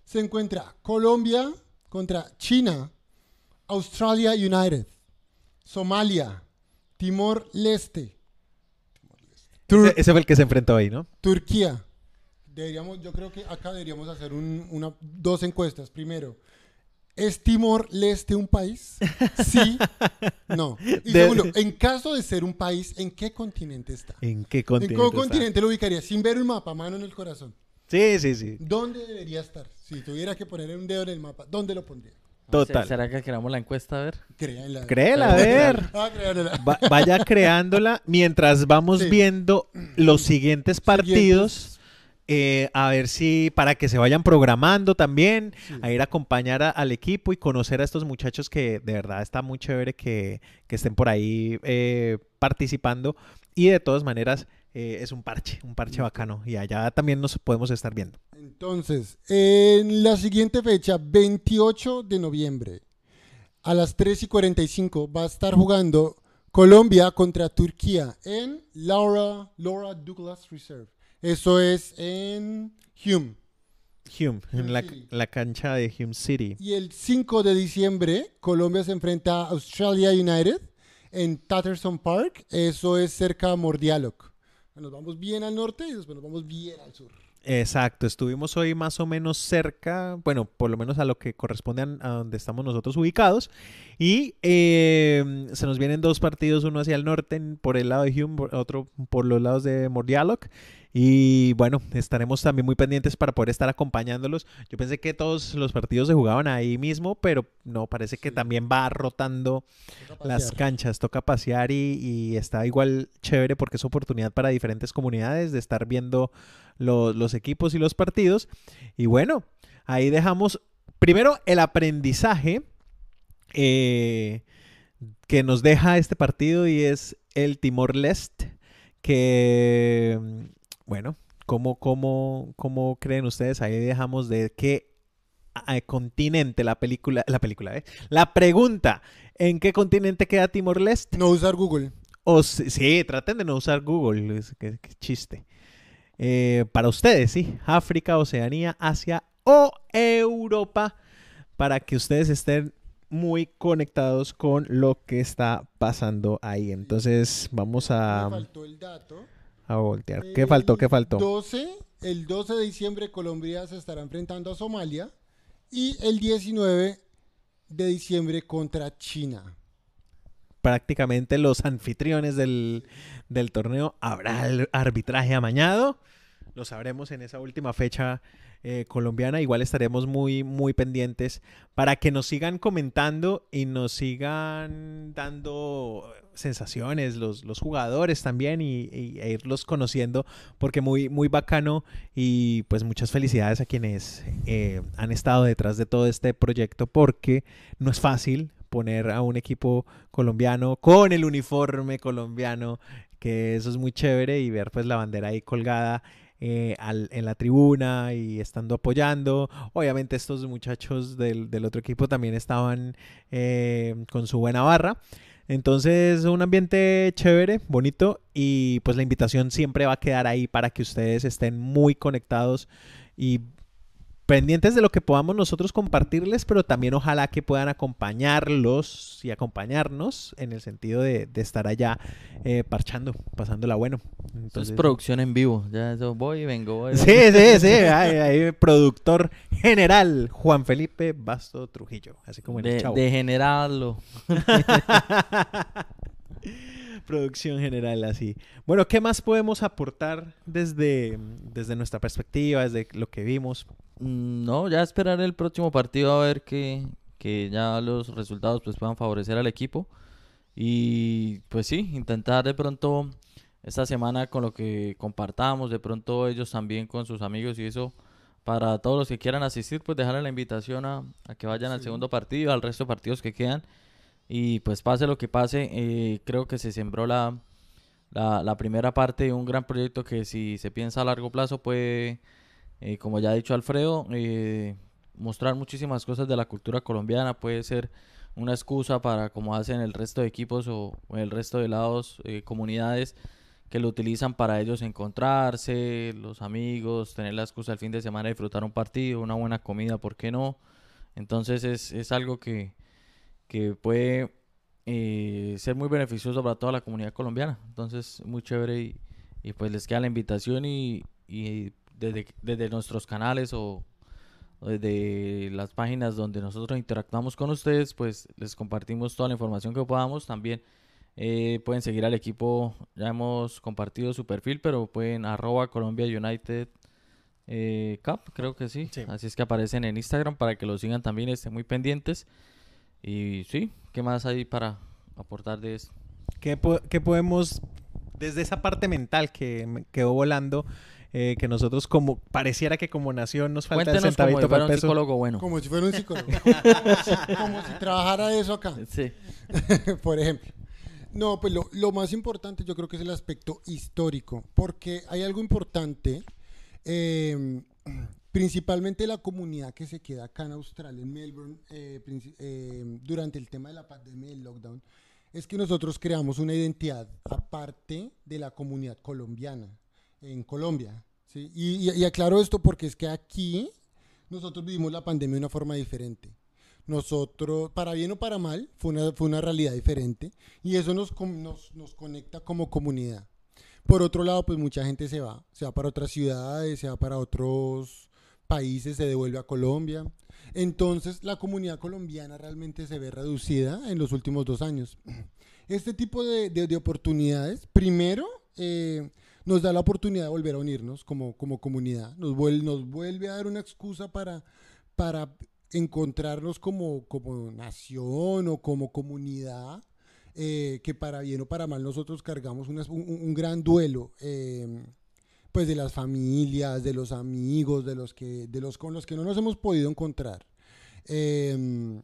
se encuentra Colombia contra China, Australia United, Somalia, Timor Leste, Tur- Ese, ese fue el que se enfrentó ahí, ¿no? Turquía. Deberíamos, yo creo que acá deberíamos hacer un- una, dos encuestas. Primero, ¿es Timor Leste un país? Sí, no. Y De- segundo, en caso de ser un país, ¿en qué continente está? ¿En qué ¿En continente? qué está? continente lo ubicaría? Sin ver un mapa, mano en el corazón. Sí, sí, sí. ¿Dónde debería estar? Si tuviera que poner un dedo en el mapa, ¿dónde lo pondría? Total. ¿Será que creamos la encuesta? A ver. Créanla. Créela, a ver. Ah. Va- vaya creándola mientras vamos Sí. viendo los siguientes partidos. Siguientes. Eh, a ver si para que se vayan programando también, Sí. a ir a acompañar a- al equipo y conocer a estos muchachos que de verdad está muy chévere que, que estén por ahí eh, participando. Y de todas maneras eh, es un parche, un parche bacano. Y allá también nos podemos estar viendo. Entonces, en la siguiente fecha, 28 de noviembre, a las 3 y 45, va a estar jugando Colombia contra Turquía en Laura, Laura Douglas Reserve. Eso es en Hume. Hume, en la, la cancha de Hume City. Y el 5 de diciembre, Colombia se enfrenta a Australia United en Tatterson Park. Eso es cerca de Mordialloc. Nos vamos bien al norte y después nos vamos bien al sur. Exacto, estuvimos hoy más o menos cerca, bueno, por lo menos a lo que corresponde a, a donde estamos nosotros ubicados. Y eh, se nos vienen dos partidos, uno hacia el norte por el lado de Hume, otro por los lados de Mordialloc. Y bueno, estaremos también muy pendientes para poder estar acompañándolos. Yo pensé que todos los partidos se jugaban ahí mismo, pero no, parece que Sí. también va rotando las canchas, toca pasear y, y está igual chévere porque es oportunidad para diferentes comunidades de estar viendo lo- los equipos y los partidos. Y bueno, ahí dejamos primero el aprendizaje eh, que nos deja este partido y es el Timor-Leste, que, bueno, ¿cómo, cómo, cómo creen ustedes? Ahí dejamos de qué continente la película, la película, ¿eh? La pregunta, ¿en qué continente queda Timor-Leste? No usar Google. O sí, traten de no usar Google, es- qué, qué chiste. Eh, para ustedes, sí, África, Oceanía, Asia o Europa, para que ustedes estén muy conectados con lo que está pasando ahí. Entonces, vamos a, Me faltó el dato. A voltear. ¿Qué faltó? ¿Qué faltó? 12, el 12 de diciembre Colombia se estará enfrentando a Somalia y el 19 de diciembre contra China. prácticamente los anfitriones del, del torneo. ¿Habrá el arbitraje amañado? Lo sabremos en esa última fecha eh, colombiana. Igual estaremos muy, muy pendientes para que nos sigan comentando y nos sigan dando sensaciones, los, los jugadores también y, e irlos conociendo porque muy, muy bacano y pues muchas felicidades a quienes eh, han estado detrás de todo este proyecto porque no es fácil poner a un equipo colombiano con el uniforme colombiano, que eso es muy chévere y ver pues la bandera ahí colgada eh, al- en la tribuna y estando apoyando. Obviamente estos muchachos del, del otro equipo también estaban eh, con su buena barra. Entonces, un ambiente chévere, bonito y pues la invitación siempre va a quedar ahí para que ustedes estén muy conectados y pendientes de lo que podamos nosotros compartirles, pero también ojalá que puedan acompañarlos y acompañarnos en el sentido de, de estar allá eh, parchando, pasándola bueno. Eso es Entonces, producción en vivo. Ya eso voy y vengo. voy Sí, sí, sí. Ahí, ahí, productor general Juan Felipe Basto Trujillo, así como en el De, chavo. degenerarlo. Producción general, así. Bueno, ¿qué más podemos aportar desde, desde nuestra perspectiva, desde lo que vimos? Mm, No, ya esperar el próximo partido a ver que, que ya los resultados pues puedan favorecer al equipo. Y pues sí, intentar de pronto esta semana con lo que compartamos, de pronto ellos también con sus amigos y eso, para todos los que quieran asistir, pues dejarle la invitación a, a que vayan al segundo partido, al resto de partidos que quedan. Y pues pase lo que pase, eh, creo que se sembró la, la, la primera parte de un gran proyecto que si se piensa a largo plazo puede eh, como ya ha dicho Alfredo, eh, mostrar muchísimas cosas de la cultura colombiana puede ser una excusa para, como hacen el resto de equipos o, el resto de lados, eh, comunidades que lo utilizan para ellos encontrarse, los amigos, tener la excusa el fin de semana de disfrutar un partido, una buena comida, ¿por qué no? Entonces es, es algo que, que puede eh, ser muy beneficioso para toda la comunidad colombiana. Entonces, muy chévere y, y pues les queda la invitación y, y desde, desde nuestros canales o, desde las páginas donde nosotros interactuamos con ustedes, pues les compartimos toda la información que podamos. También eh, pueden seguir al equipo, ya hemos compartido su perfil, pero pueden arroba Colombia United eh, Cup, creo que sí. Sí. Así es que aparecen en Instagram para que lo sigan también, estén muy pendientes. Y sí, ¿qué más hay para aportar de esto? ¿Qué, po- qué podemos, desde esa parte mental que me quedó volando, eh, que nosotros como, pareciera que como nación nos falta el Cuéntenos como si centavito fuera para el un psicólogo bueno. Como si fuera un psicólogo. como, si, trabajara eso acá, Sí. por ejemplo. No, pues lo, lo más importante yo creo que es el aspecto histórico, porque hay algo importante, eh, principalmente la comunidad que se queda acá en Australia, en Melbourne, eh, eh, durante el tema de la pandemia y el lockdown, es que nosotros creamos una identidad aparte de la comunidad colombiana, en Colombia. ¿sí? Y, y- y aclaro esto porque es que aquí nosotros vivimos la pandemia de una forma diferente. Nosotros, para bien o para mal, fue una, fue una realidad diferente y eso nos, nos, nos conecta como comunidad. Por otro lado, pues mucha gente se va, se va para otras ciudades, se va para otros países, se devuelve a Colombia. Entonces, la comunidad colombiana realmente se ve reducida en los últimos dos años. Este tipo de, de- de oportunidades, primero, eh, nos da la oportunidad de volver a unirnos como, como comunidad, nos, vuel- nos vuelve a dar una excusa para, para encontrarnos como, como nación o como comunidad, eh, que para bien o para mal nosotros cargamos un- un gran duelo, eh, pues de las familias, de los amigos, de los, que, de los con los que no nos hemos podido encontrar. Eh,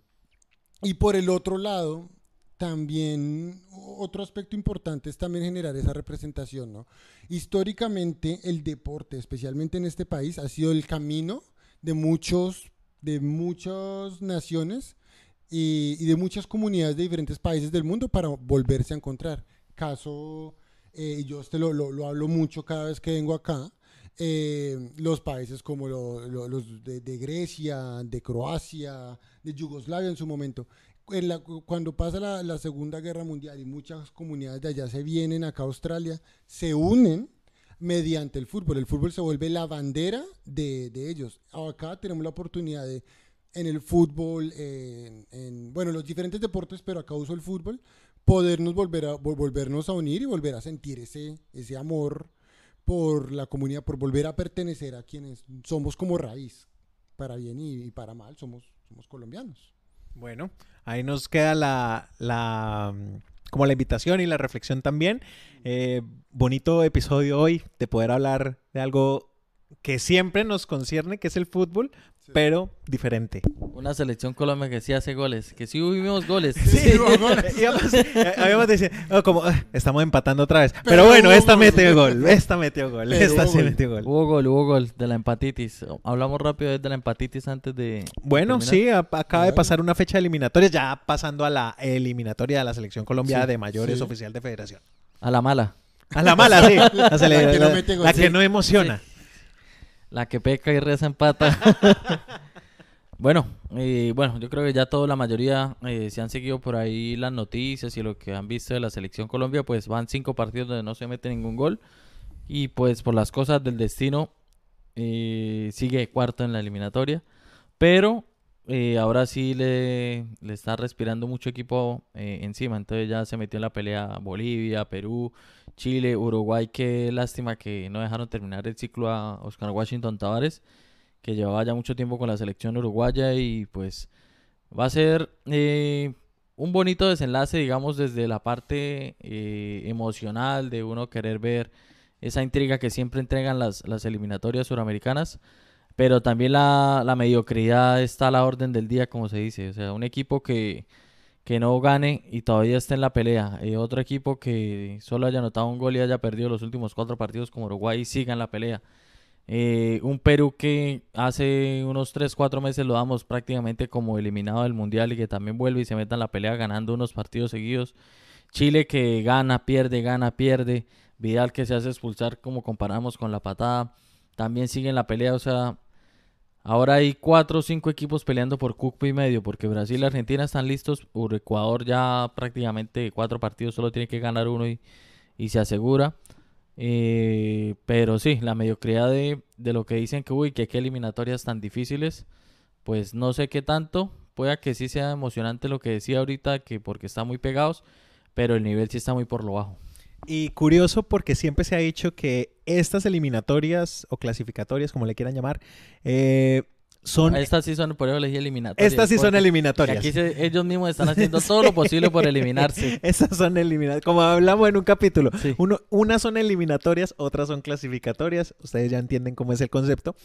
y por el otro lado, también otro aspecto importante es también generar esa representación, ¿no? Históricamente el deporte, especialmente en este país, ha sido el camino de muchos, de muchas naciones y, de muchas comunidades de diferentes países del mundo para volverse a encontrar. Caso, eh, yo este lo, lo, hablo mucho cada vez que vengo acá, eh, los países como los de, de, Grecia, de Croacia, de Yugoslavia en su momento, cuando pasa la, Segunda Guerra Mundial y muchas comunidades de allá se vienen acá a Australia, se unen mediante el fútbol. El fútbol se vuelve la bandera de, ellos. Acá tenemos la oportunidad de, en el fútbol, en, bueno, los diferentes deportes, pero acá uso el fútbol, podernos volver a, volvernos a unir y volver a sentir ese, ese amor por la comunidad, por volver a pertenecer a quienes somos como raíz, para bien y, y para mal, somos, somos colombianos. Bueno, ahí nos queda la, la como la invitación y la reflexión también. Eh, bonito episodio hoy de poder hablar de algo que siempre nos concierne, que es el fútbol, pero diferente. Una selección Colombia que sí hace goles, que sí vivimos goles. Sí, goles. Eh, habíamos dicho, oh, como ah, estamos empatando otra vez. Pero, bueno, esta metió gol, esta metió gol, esta sí metió gol. Hubo gol, hubo gol de la empatitis. Hablamos rápido de la empatitis antes de. Bueno, sí, acaba de pasar una fecha de eliminatorias, ya pasando a la eliminatoria de la selección Colombia de mayores oficial de federación. A la mala. A la mala, sí. La, que no emociona. La que peca y reza empata. bueno, eh, bueno, yo creo que ya toda la mayoría eh, se han seguido por ahí las noticias y lo que han visto de la selección Colombia, pues van cinco partidos donde no se mete ningún gol. Y pues por las cosas del destino eh, sigue cuarto en la eliminatoria, pero ahora sí le, le, está respirando mucho equipo encima, entonces ya se metió en la pelea Bolivia, Perú, Chile, Uruguay, qué lástima que no dejaron terminar el ciclo a Oscar Washington Tavares, que llevaba ya mucho tiempo con la selección uruguaya y pues va a ser eh, un bonito desenlace, digamos, desde la parte eh, emocional de uno querer ver esa intriga que siempre entregan las, las eliminatorias suramericanas, pero también la, la mediocridad está a la orden del día, como se dice, o sea, un equipo que que no gane y todavía esté en la pelea. Y otro equipo que solo haya anotado un gol y haya perdido los últimos cuatro partidos como Uruguay y siga en la pelea. Eh, un Perú que hace unos 3-4 meses lo damos prácticamente como eliminado del Mundial y que también vuelve y se meta en la pelea ganando unos partidos seguidos. Chile que gana, pierde, gana, pierde. Vidal que se hace expulsar como comparamos con la patada. También sigue en la pelea, o sea, Ahora hay cuatro o cinco equipos peleando por cupo y medio, porque Brasil y Argentina están listos. Ecuador ya prácticamente cuatro partidos, solo tiene que ganar uno y, se asegura. Eh, pero sí, la mediocridad de, de, lo que dicen que, uy, que qué eliminatorias tan difíciles, pues no sé qué tanto. Pueda que sí sea emocionante lo que decía ahorita, que porque están muy pegados, pero el nivel sí está muy por lo bajo. Y curioso porque siempre se ha dicho que estas eliminatorias o clasificatorias, como le quieran llamar, eh, son... Estas sí son, por eso eliminatorias. Estas sí son eliminatorias. Aquí ellos mismos están haciendo todo lo posible por eliminarse. Estas son eliminatorias. Como hablamos en un capítulo. Uno, unas son eliminatorias, otras son clasificatorias. Ustedes ya entienden cómo es el concepto.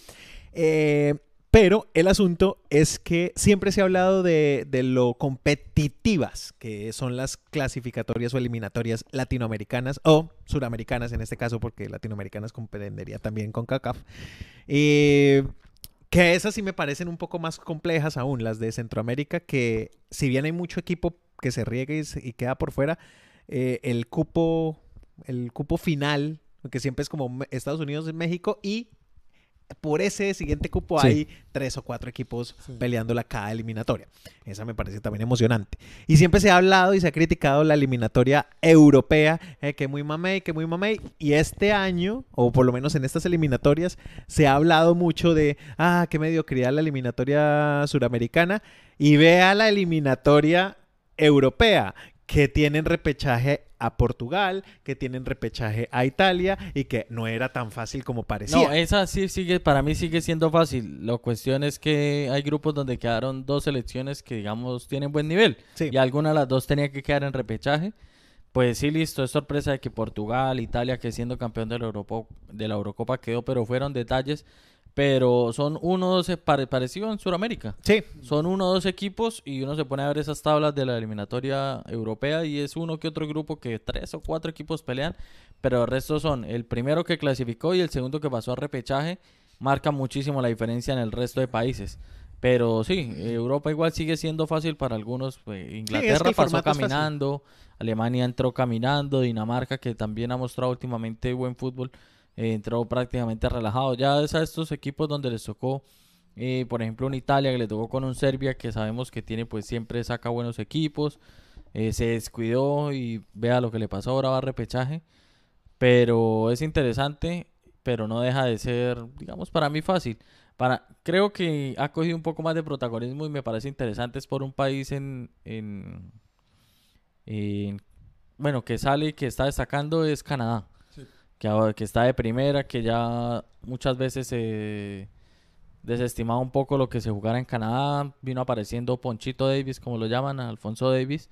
Eh, pero el asunto es que siempre se ha hablado de, lo competitivas que son las clasificatorias o eliminatorias latinoamericanas o suramericanas en este caso, porque latinoamericanas comprendería también con CACAF. que esas sí me parecen un poco más complejas aún, las de Centroamérica, que si bien hay mucho equipo que se riega y, queda por fuera, eh, el cupo, el cupo final, que siempre es como Estados Unidos y México y por ese siguiente cupo hay tres o cuatro equipos peleando la cada eliminatoria. Esa me parece también emocionante. Y siempre se ha hablado y se ha criticado la eliminatoria europea, eh, que muy mamey, que muy mamey. Y este año, o por lo menos en estas eliminatorias, se ha hablado mucho de, ah, qué mediocridad la eliminatoria suramericana. Y vea la eliminatoria europea, que tienen repechaje a Portugal, que tienen repechaje a Italia y que no era tan fácil como parecía. No, esa sí sigue, para mí sigue siendo fácil. La cuestión es que hay grupos donde quedaron dos selecciones que digamos tienen buen nivel y alguna de las dos tenía que quedar en repechaje. Pues sí, listo, es sorpresa de que Portugal, Italia, que siendo campeón de la, Eurocopa, de la Eurocopa quedó, pero fueron detalles pero son uno o dos eh, pare- parecido en Sudamérica. Sí, Son uno o dos equipos y uno se pone a ver esas tablas de la eliminatoria europea y es uno que otro grupo que tres o cuatro equipos pelean, pero el resto son el primero que clasificó y el segundo que pasó a repechaje, marca muchísimo la diferencia en el resto de países. Pero sí, Europa igual sigue siendo fácil para algunos. pues, Inglaterra pasó caminando, Alemania entró caminando, Dinamarca que también ha mostrado últimamente buen fútbol, eh, entró prácticamente relajado. Ya es a estos equipos donde les tocó eh, por ejemplo, en Italia que le tocó con un Serbia que sabemos que tiene, pues siempre saca buenos equipos. eh, se descuidó y vea lo que le pasó ahora va a repechaje. Pero es interesante, pero no deja de ser, digamos, para mí fácil. Para, creo que ha cogido un poco más de protagonismo y me parece interesante es por un país en, en, en- bueno, que sale y que está destacando es Canadá. Que, está de primera, que ya muchas veces se desestimaba un poco lo que se jugara en Canadá. Vino apareciendo Ponchito Davis, como lo llaman, Alfonso Davis.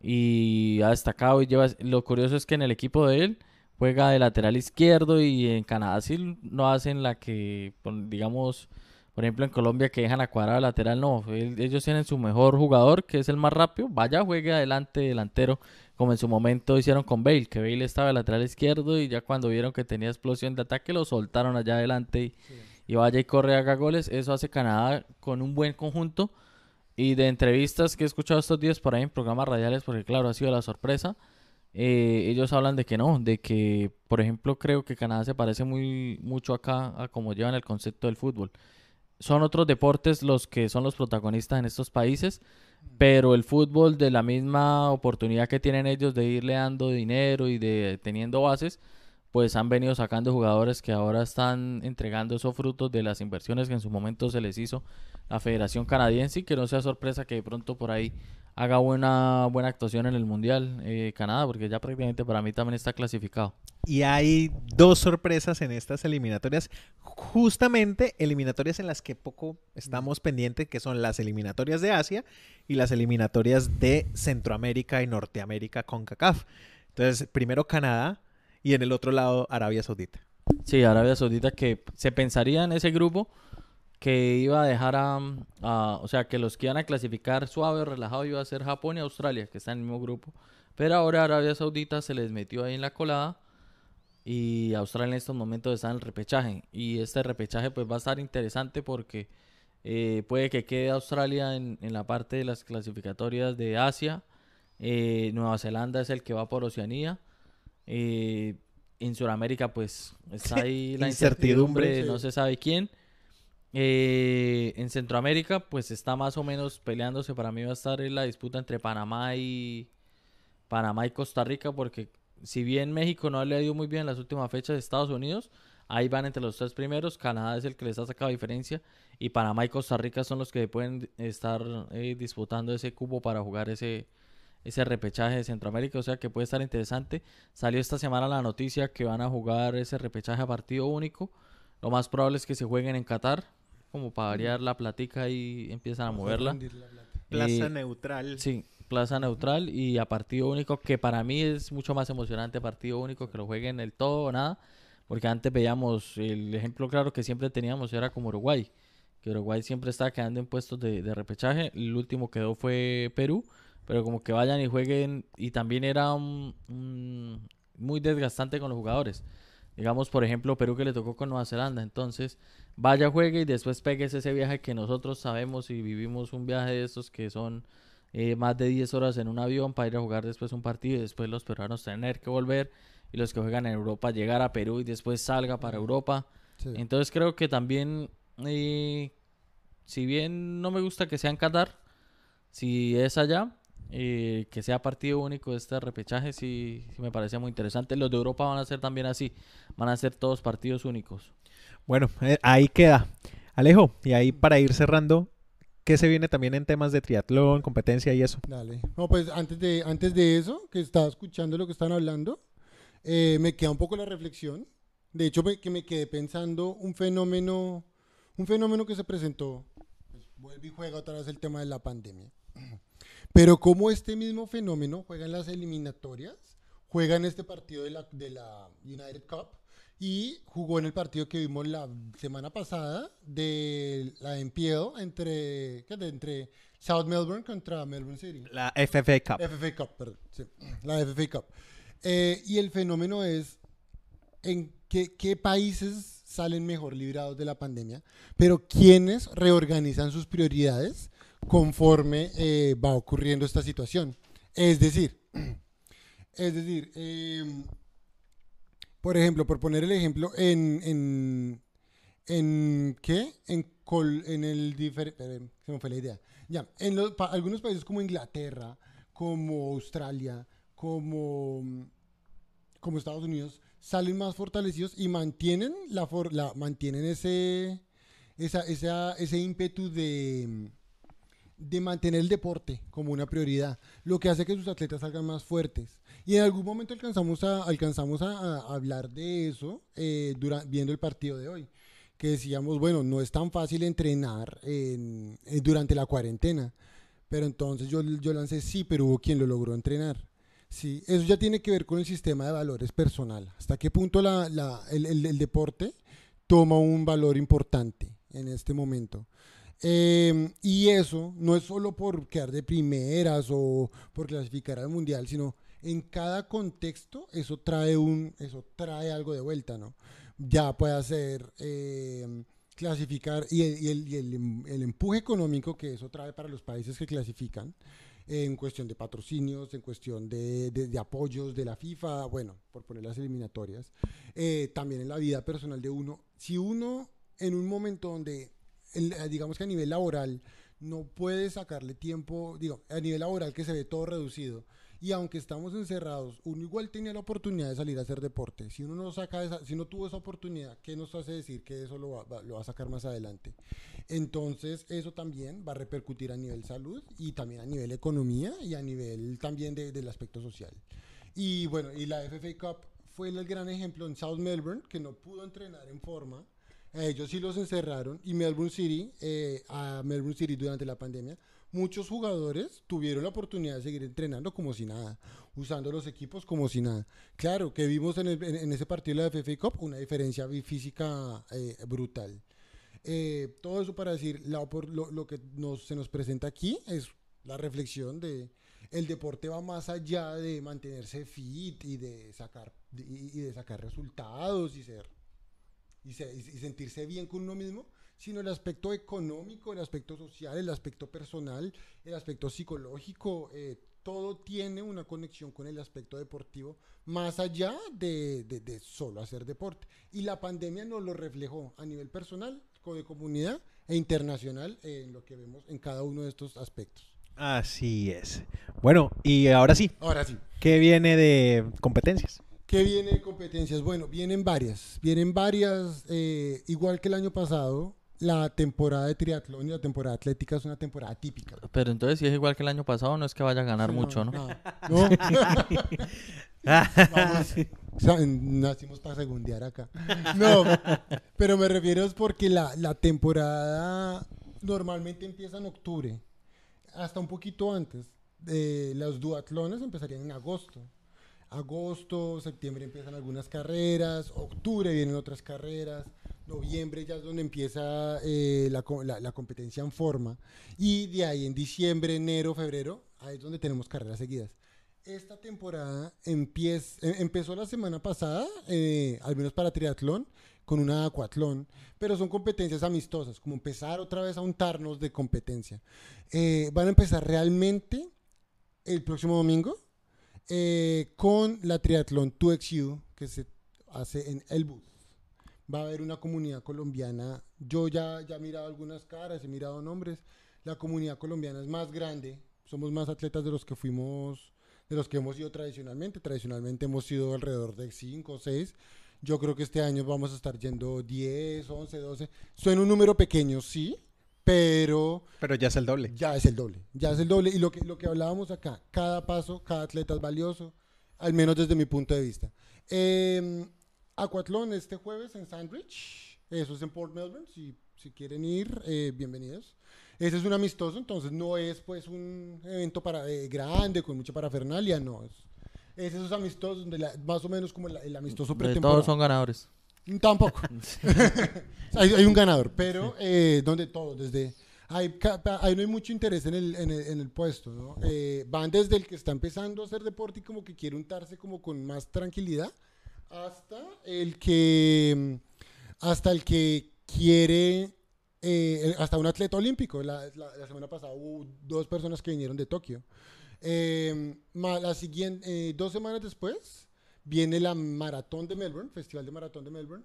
Y ha destacado y lleva... Lo curioso es que en el equipo de él juega de lateral izquierdo y en Canadá sí no hacen la que, digamos, por ejemplo en Colombia que dejan a cuadrado lateral, no. Ellos tienen su mejor jugador, que es el más rápido. Vaya, juegue adelante delantero, como en su momento hicieron con Bale, que Bale estaba de lateral izquierdo y ya cuando vieron que tenía explosión de ataque lo soltaron allá adelante y, y vaya y corre haga goles. Eso hace Canadá con un buen conjunto. Y de entrevistas que he escuchado estos días por ahí en programas radiales, porque claro, ha sido la sorpresa, eh, ellos hablan de que no, de que, por ejemplo, creo que Canadá se parece muy mucho acá a cómo llevan el concepto del fútbol. Son otros deportes los que son los protagonistas en estos países, pero el fútbol de la misma oportunidad que tienen ellos de irle dando dinero y de teniendo bases, pues han venido sacando jugadores que ahora están entregando esos frutos de las inversiones que en su momento se les hizo la Federación Canadiense y que no sea sorpresa que de pronto por ahí haga buena buena actuación en el Mundial eh, Canadá, porque ya prácticamente para mí también está clasificado. Y hay dos sorpresas en estas eliminatorias, justamente eliminatorias en las que poco estamos pendientes, que son las eliminatorias de Asia y las eliminatorias de Centroamérica y Norteamérica con CACAF. Entonces, primero Canadá y en el otro lado Arabia Saudita. Sí, Arabia Saudita que se pensaría en ese grupo que iba a dejar a, a- o sea, que los que iban a clasificar suave o relajado iba a ser Japón y Australia, que están en el mismo grupo. Pero ahora Arabia Saudita se les metió ahí en la colada y Australia en estos momentos está en el repechaje. Y este repechaje pues va a estar interesante porque eh, puede que quede Australia en, en la parte de las clasificatorias de Asia. Eh, Nueva Zelanda es el que va por Oceanía. Eh, en Sudamérica pues está ahí la Incertidumbre, incertidumbre, sí. no se sabe quién. Eh, en Centroamérica pues está más o menos peleándose, para mí va a estar la disputa entre Panamá y Panamá y Costa Rica porque si bien México no le ha ido muy bien en las últimas fechas de Estados Unidos, ahí van entre los tres primeros, Canadá es el que les ha sacado diferencia y Panamá y Costa Rica son los que pueden estar eh, disputando ese cupo para jugar ese, ese repechaje de Centroamérica, o sea que puede estar interesante. Salió esta semana la noticia que van a jugar ese repechaje a partido único. Lo más probable es que se jueguen en Qatar, como para variar la platica y empiezan a moverla. Plaza Eh, neutral. Sí, plaza neutral y a partido único, que para mí es mucho más emocionante partido único que lo jueguen el todo o nada, porque antes veíamos el ejemplo claro que siempre teníamos era como Uruguay, que Uruguay siempre estaba quedando en puestos de, de repechaje, el último quedó fue Perú, pero como que vayan y jueguen y también era un- un- muy desgastante con los jugadores. Digamos, por ejemplo, Perú que le tocó con Nueva Zelanda. Entonces, vaya, juegue y después pegues ese viaje que nosotros sabemos y vivimos un viaje de estos que son eh, más de 10 horas en un avión para ir a jugar después un partido y después los peruanos tener que volver y los que juegan en Europa llegar a Perú y después salga para Europa. Sí. Entonces creo que también, eh, si bien no me gusta que sea en Qatar, si es allá, eh, que sea partido único este repechaje, sí, sí me parece muy interesante. Los de Europa van a ser también así, van a ser todos partidos únicos. Bueno, eh, ahí queda. Alejo, y ahí para ir cerrando, ¿qué se viene también en temas de triatlón, competencia y eso? Dale. No, pues antes de, antes de eso, que estaba escuchando lo que están hablando, eh, me queda un poco la reflexión. De hecho, me, que me quedé pensando un fenómeno, un fenómeno que se presentó. Pues, vuelve y juega otra vez el tema de la pandemia. Pero como este mismo fenómeno juega en las eliminatorias, juega en este partido de la, de la United Cup, y jugó en el partido que vimos la semana pasada de la NPL entre, entre South Melbourne contra Melbourne City. La FFA Cup. FFA Cup, perdón. sí, la FFA Cup. Eh, y el fenómeno es en qué, qué países salen mejor librados de la pandemia, pero quiénes reorganizan sus prioridades conforme eh, va ocurriendo esta situación. Es decir, es decir, em, por ejemplo, por poner el ejemplo, en, en, en ¿qué? En, en el diferente, se me fue la idea. Ya, en algunos países como Inglaterra, como Australia, como, como Estados Unidos, salen más fortalecidos y mantienen la, for- la mantienen ese esa- ese ímpetu de de mantener el deporte como una prioridad, lo que hace que sus atletas salgan más fuertes. Y en algún momento alcanzamos a, hablar de eso eh, viendo el partido de hoy, que decíamos, bueno, no es tan fácil entrenar en- eh, durante la cuarentena, pero entonces yo, yo lancé sí, pero hubo quien lo logró entrenar. Sí, eso ya tiene que ver con el sistema de valores personal. ¿Hasta qué punto el deporte toma un valor importante en este momento? Eh, y eso no es solo por quedar de primeras o por clasificar al mundial, sino en cada contexto eso trae un, eso trae algo de vuelta, ¿no? Ya puede ser eh, clasificar y, el, y el- y el el empuje económico que eso trae para los países que clasifican en cuestión de patrocinios, en cuestión de, de- de apoyos de la FIFA, bueno, por poner las eliminatorias, eh, también en la vida personal de uno. Si uno en un momento donde, eh, digamos que a nivel laboral, no puede sacarle tiempo, digo, a nivel laboral que se ve todo reducido, y aunque estamos encerrados, uno igual tenía la oportunidad de salir a hacer deporte. Si uno no saca esa, si no tuvo esa oportunidad, ¿qué nos hace decir que eso lo va- lo va a sacar más adelante? Entonces, eso también va a repercutir a nivel salud y también a nivel economía y a nivel también de- del aspecto social. Y bueno, y la FFA Cup fue el gran ejemplo en South Melbourne, que no pudo entrenar en forma. Ellos sí los encerraron. Y Melbourne City, eh, a Melbourne City durante la pandemia, muchos jugadores tuvieron la oportunidad de seguir entrenando como si nada, usando los equipos como si nada. Claro, que vimos en, el- en- ese partido de la FFA Cup una diferencia física eh, brutal. Eh, todo eso para decir, lo, que nos, se nos presenta aquí es la reflexión de el deporte va más allá de mantenerse fit y de sacar y de sacar resultados y ser y, se- y- sentirse bien con uno mismo, sino el aspecto económico, el aspecto social, el aspecto personal, el aspecto psicológico, eh, todo tiene una conexión con el aspecto deportivo más allá de, de- de solo hacer deporte. Y la pandemia nos lo reflejó a nivel personal, de comunidad e internacional eh, en lo que vemos en cada uno de estos aspectos. Así es. Bueno, y ahora sí, Ahora sí. ¿qué viene de competencias? ¿Qué viene de competencias? Bueno, vienen varias. Vienen varias, eh, igual que el año pasado, la temporada de triatlón y la temporada atlética es una temporada típica. Pero entonces, si es igual que el año pasado, no es que vaya a ganar Sí, mucho, ¿no? No. Vamos, o sea, nacimos para segundear acá. No, pero me refiero es porque la, la temporada normalmente empieza en octubre, hasta un poquito antes. Eh, los duatlones empezarían en agosto. Agosto, septiembre empiezan algunas carreras, octubre vienen otras carreras, noviembre ya es donde empieza eh, la, co- la- la competencia en forma y de ahí en diciembre, enero, febrero, ahí es donde tenemos carreras seguidas. Esta temporada empieza, em- empezó la semana pasada, eh, al menos para triatlón, con una acuatlón, pero son competencias amistosas, como empezar otra vez a untarnos de competencia. Eh, van a empezar realmente el próximo domingo eh, con la triatlón 2XU que se hace en Elwood. Va a haber una comunidad colombiana. Yo ya, ya he mirado algunas caras, he mirado nombres. La comunidad colombiana es más grande. Somos más atletas de los que fuimos, de los que hemos ido tradicionalmente. Tradicionalmente hemos ido alrededor de 5 o 6. Yo creo que este año vamos a estar yendo 10, 11, 12. Suena un número pequeño, sí, pero Pero ya es el doble. ya es el doble, ya es el doble. Y lo que, lo que hablábamos acá, cada paso, cada atleta es valioso, al menos desde mi punto de vista. Eh, Aquatlón este jueves en Sandwich, eso es en Port Melbourne, si, si quieren ir, eh, bienvenidos. Ese es un amistoso, entonces no es pues un evento para, eh, grande, con mucha parafernalia, no. Es, es esos amistosos donde la- más o menos como el, el amistoso De pretemporada. todos son ganadores. Tampoco. hay, hay un ganador, pero eh, donde todo, desde... Hay, no hay mucho interés en el, en el, en el puesto, ¿no? Eh, van desde el que está empezando a hacer deporte y como que quiere untarse como con más tranquilidad, hasta el que, hasta el que quiere, eh, hasta un atleta olímpico. La, la- la semana pasada hubo dos personas que vinieron de Tokio. Eh, la siguiente, eh, dos semanas después viene la maratón de Melbourne, Festival de Maratón de Melbourne.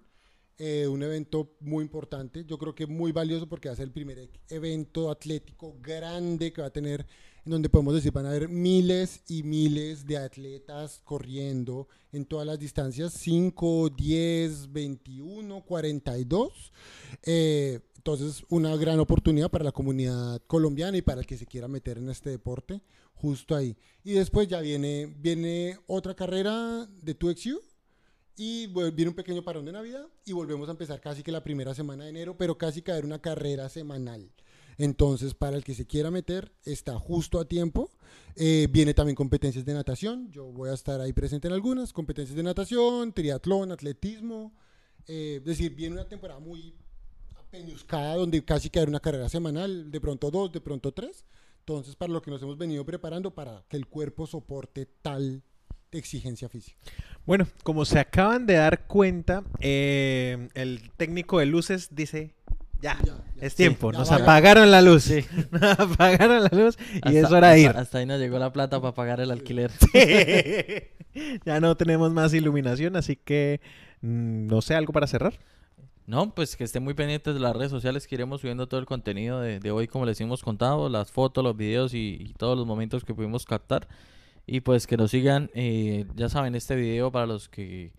eh, un evento muy importante, yo creo que muy valioso porque va a ser el primer e- evento atlético grande que va a tener, en donde podemos decir van a haber miles y miles de atletas corriendo en todas las distancias, 5, 10, 21, 42. Eh, entonces, una gran oportunidad para la comunidad colombiana y para el que se quiera meter en este deporte, justo ahí. Y después ya viene, viene otra carrera de 2XU y viene un pequeño parón de Navidad y volvemos a empezar casi que la primera semana de enero, pero casi haber una carrera semanal. Entonces, para el que se quiera meter, está justo a tiempo. Eh, viene también competencias de natación. Yo voy a estar ahí presente en algunas. Competencias de natación, triatlón, atletismo. Eh, es decir, viene una temporada muy peñuscada donde casi que hay una carrera semanal, de pronto dos, de pronto tres. Entonces, para lo que nos hemos venido preparando para que el cuerpo soporte tal exigencia física. Bueno, como se acaban de dar cuenta, eh, el técnico de luces dice, ya, Ya, ya. es tiempo, ya nos vaya. apagaron la luz, Sí. nos apagaron la luz y es Hasta- hora de ir. hasta- Hasta ahí nos llegó la plata para pagar el alquiler. ya no tenemos más iluminación, así que mm, no sé, algo para cerrar. No, pues que estén muy pendientes de las redes sociales que iremos subiendo todo el contenido de, de hoy, como les hemos contado, las fotos, los videos y, todos los momentos que pudimos captar. Y pues que nos sigan, eh, ya saben, este video para los que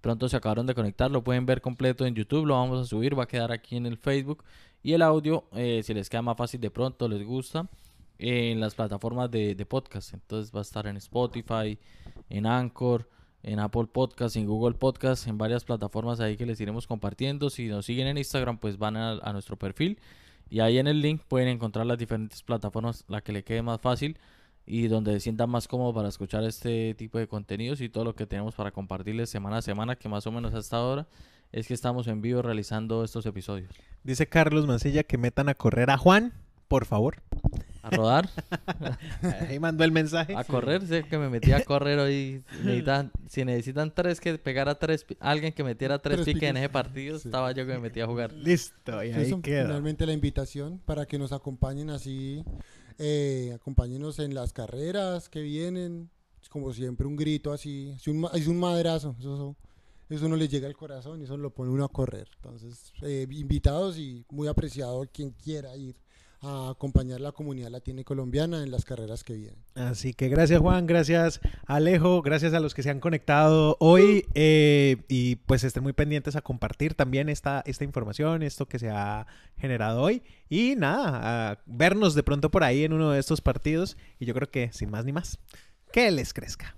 pronto se acabaron de conectar, lo pueden ver completo en YouTube, lo vamos a subir, va a quedar aquí en el Facebook. Y el audio, eh, si les queda más fácil de pronto, les gusta, en las plataformas de, de podcast. Entonces va a estar en Spotify, en Anchor, en Apple Podcast, en Google Podcast, en varias plataformas ahí que les iremos compartiendo. Si nos siguen en Instagram, pues van a, nuestro perfil y ahí en el link pueden encontrar las diferentes plataformas, la que le quede más fácil y donde se sientan más cómodos para escuchar este tipo de contenidos y todo lo que tenemos para compartirles semana a semana, que más o menos hasta ahora es que estamos en vivo realizando estos episodios. Dice Carlos Mancilla que metan a correr a Juan, por favor. A rodar, Ahí mandó el mensaje. a correr, sé que me metí a correr hoy. Necesitan, si necesitan tres que pegara tres, alguien que metiera tres, Tres piques en ese partido, Sí. estaba yo que me metí a jugar. Listo, y ahí Eso, queda. finalmente la invitación para que nos acompañen así, eh, acompáñenos en las carreras que vienen, Es como siempre un grito así, es un, ma- es un madrazo, eso, eso, eso no le llega al corazón y eso lo pone uno a correr. Entonces, eh, invitados y muy apreciado quien quiera ir a acompañar la comunidad latina y colombiana en las carreras que vienen. Así que gracias Juan, gracias Alejo, gracias a los que se han conectado hoy eh, y pues estén muy pendientes a compartir también esta, esta información, esto que se ha generado hoy y nada, a vernos de pronto por ahí en uno de estos partidos y yo creo que sin más ni más, que les crezca.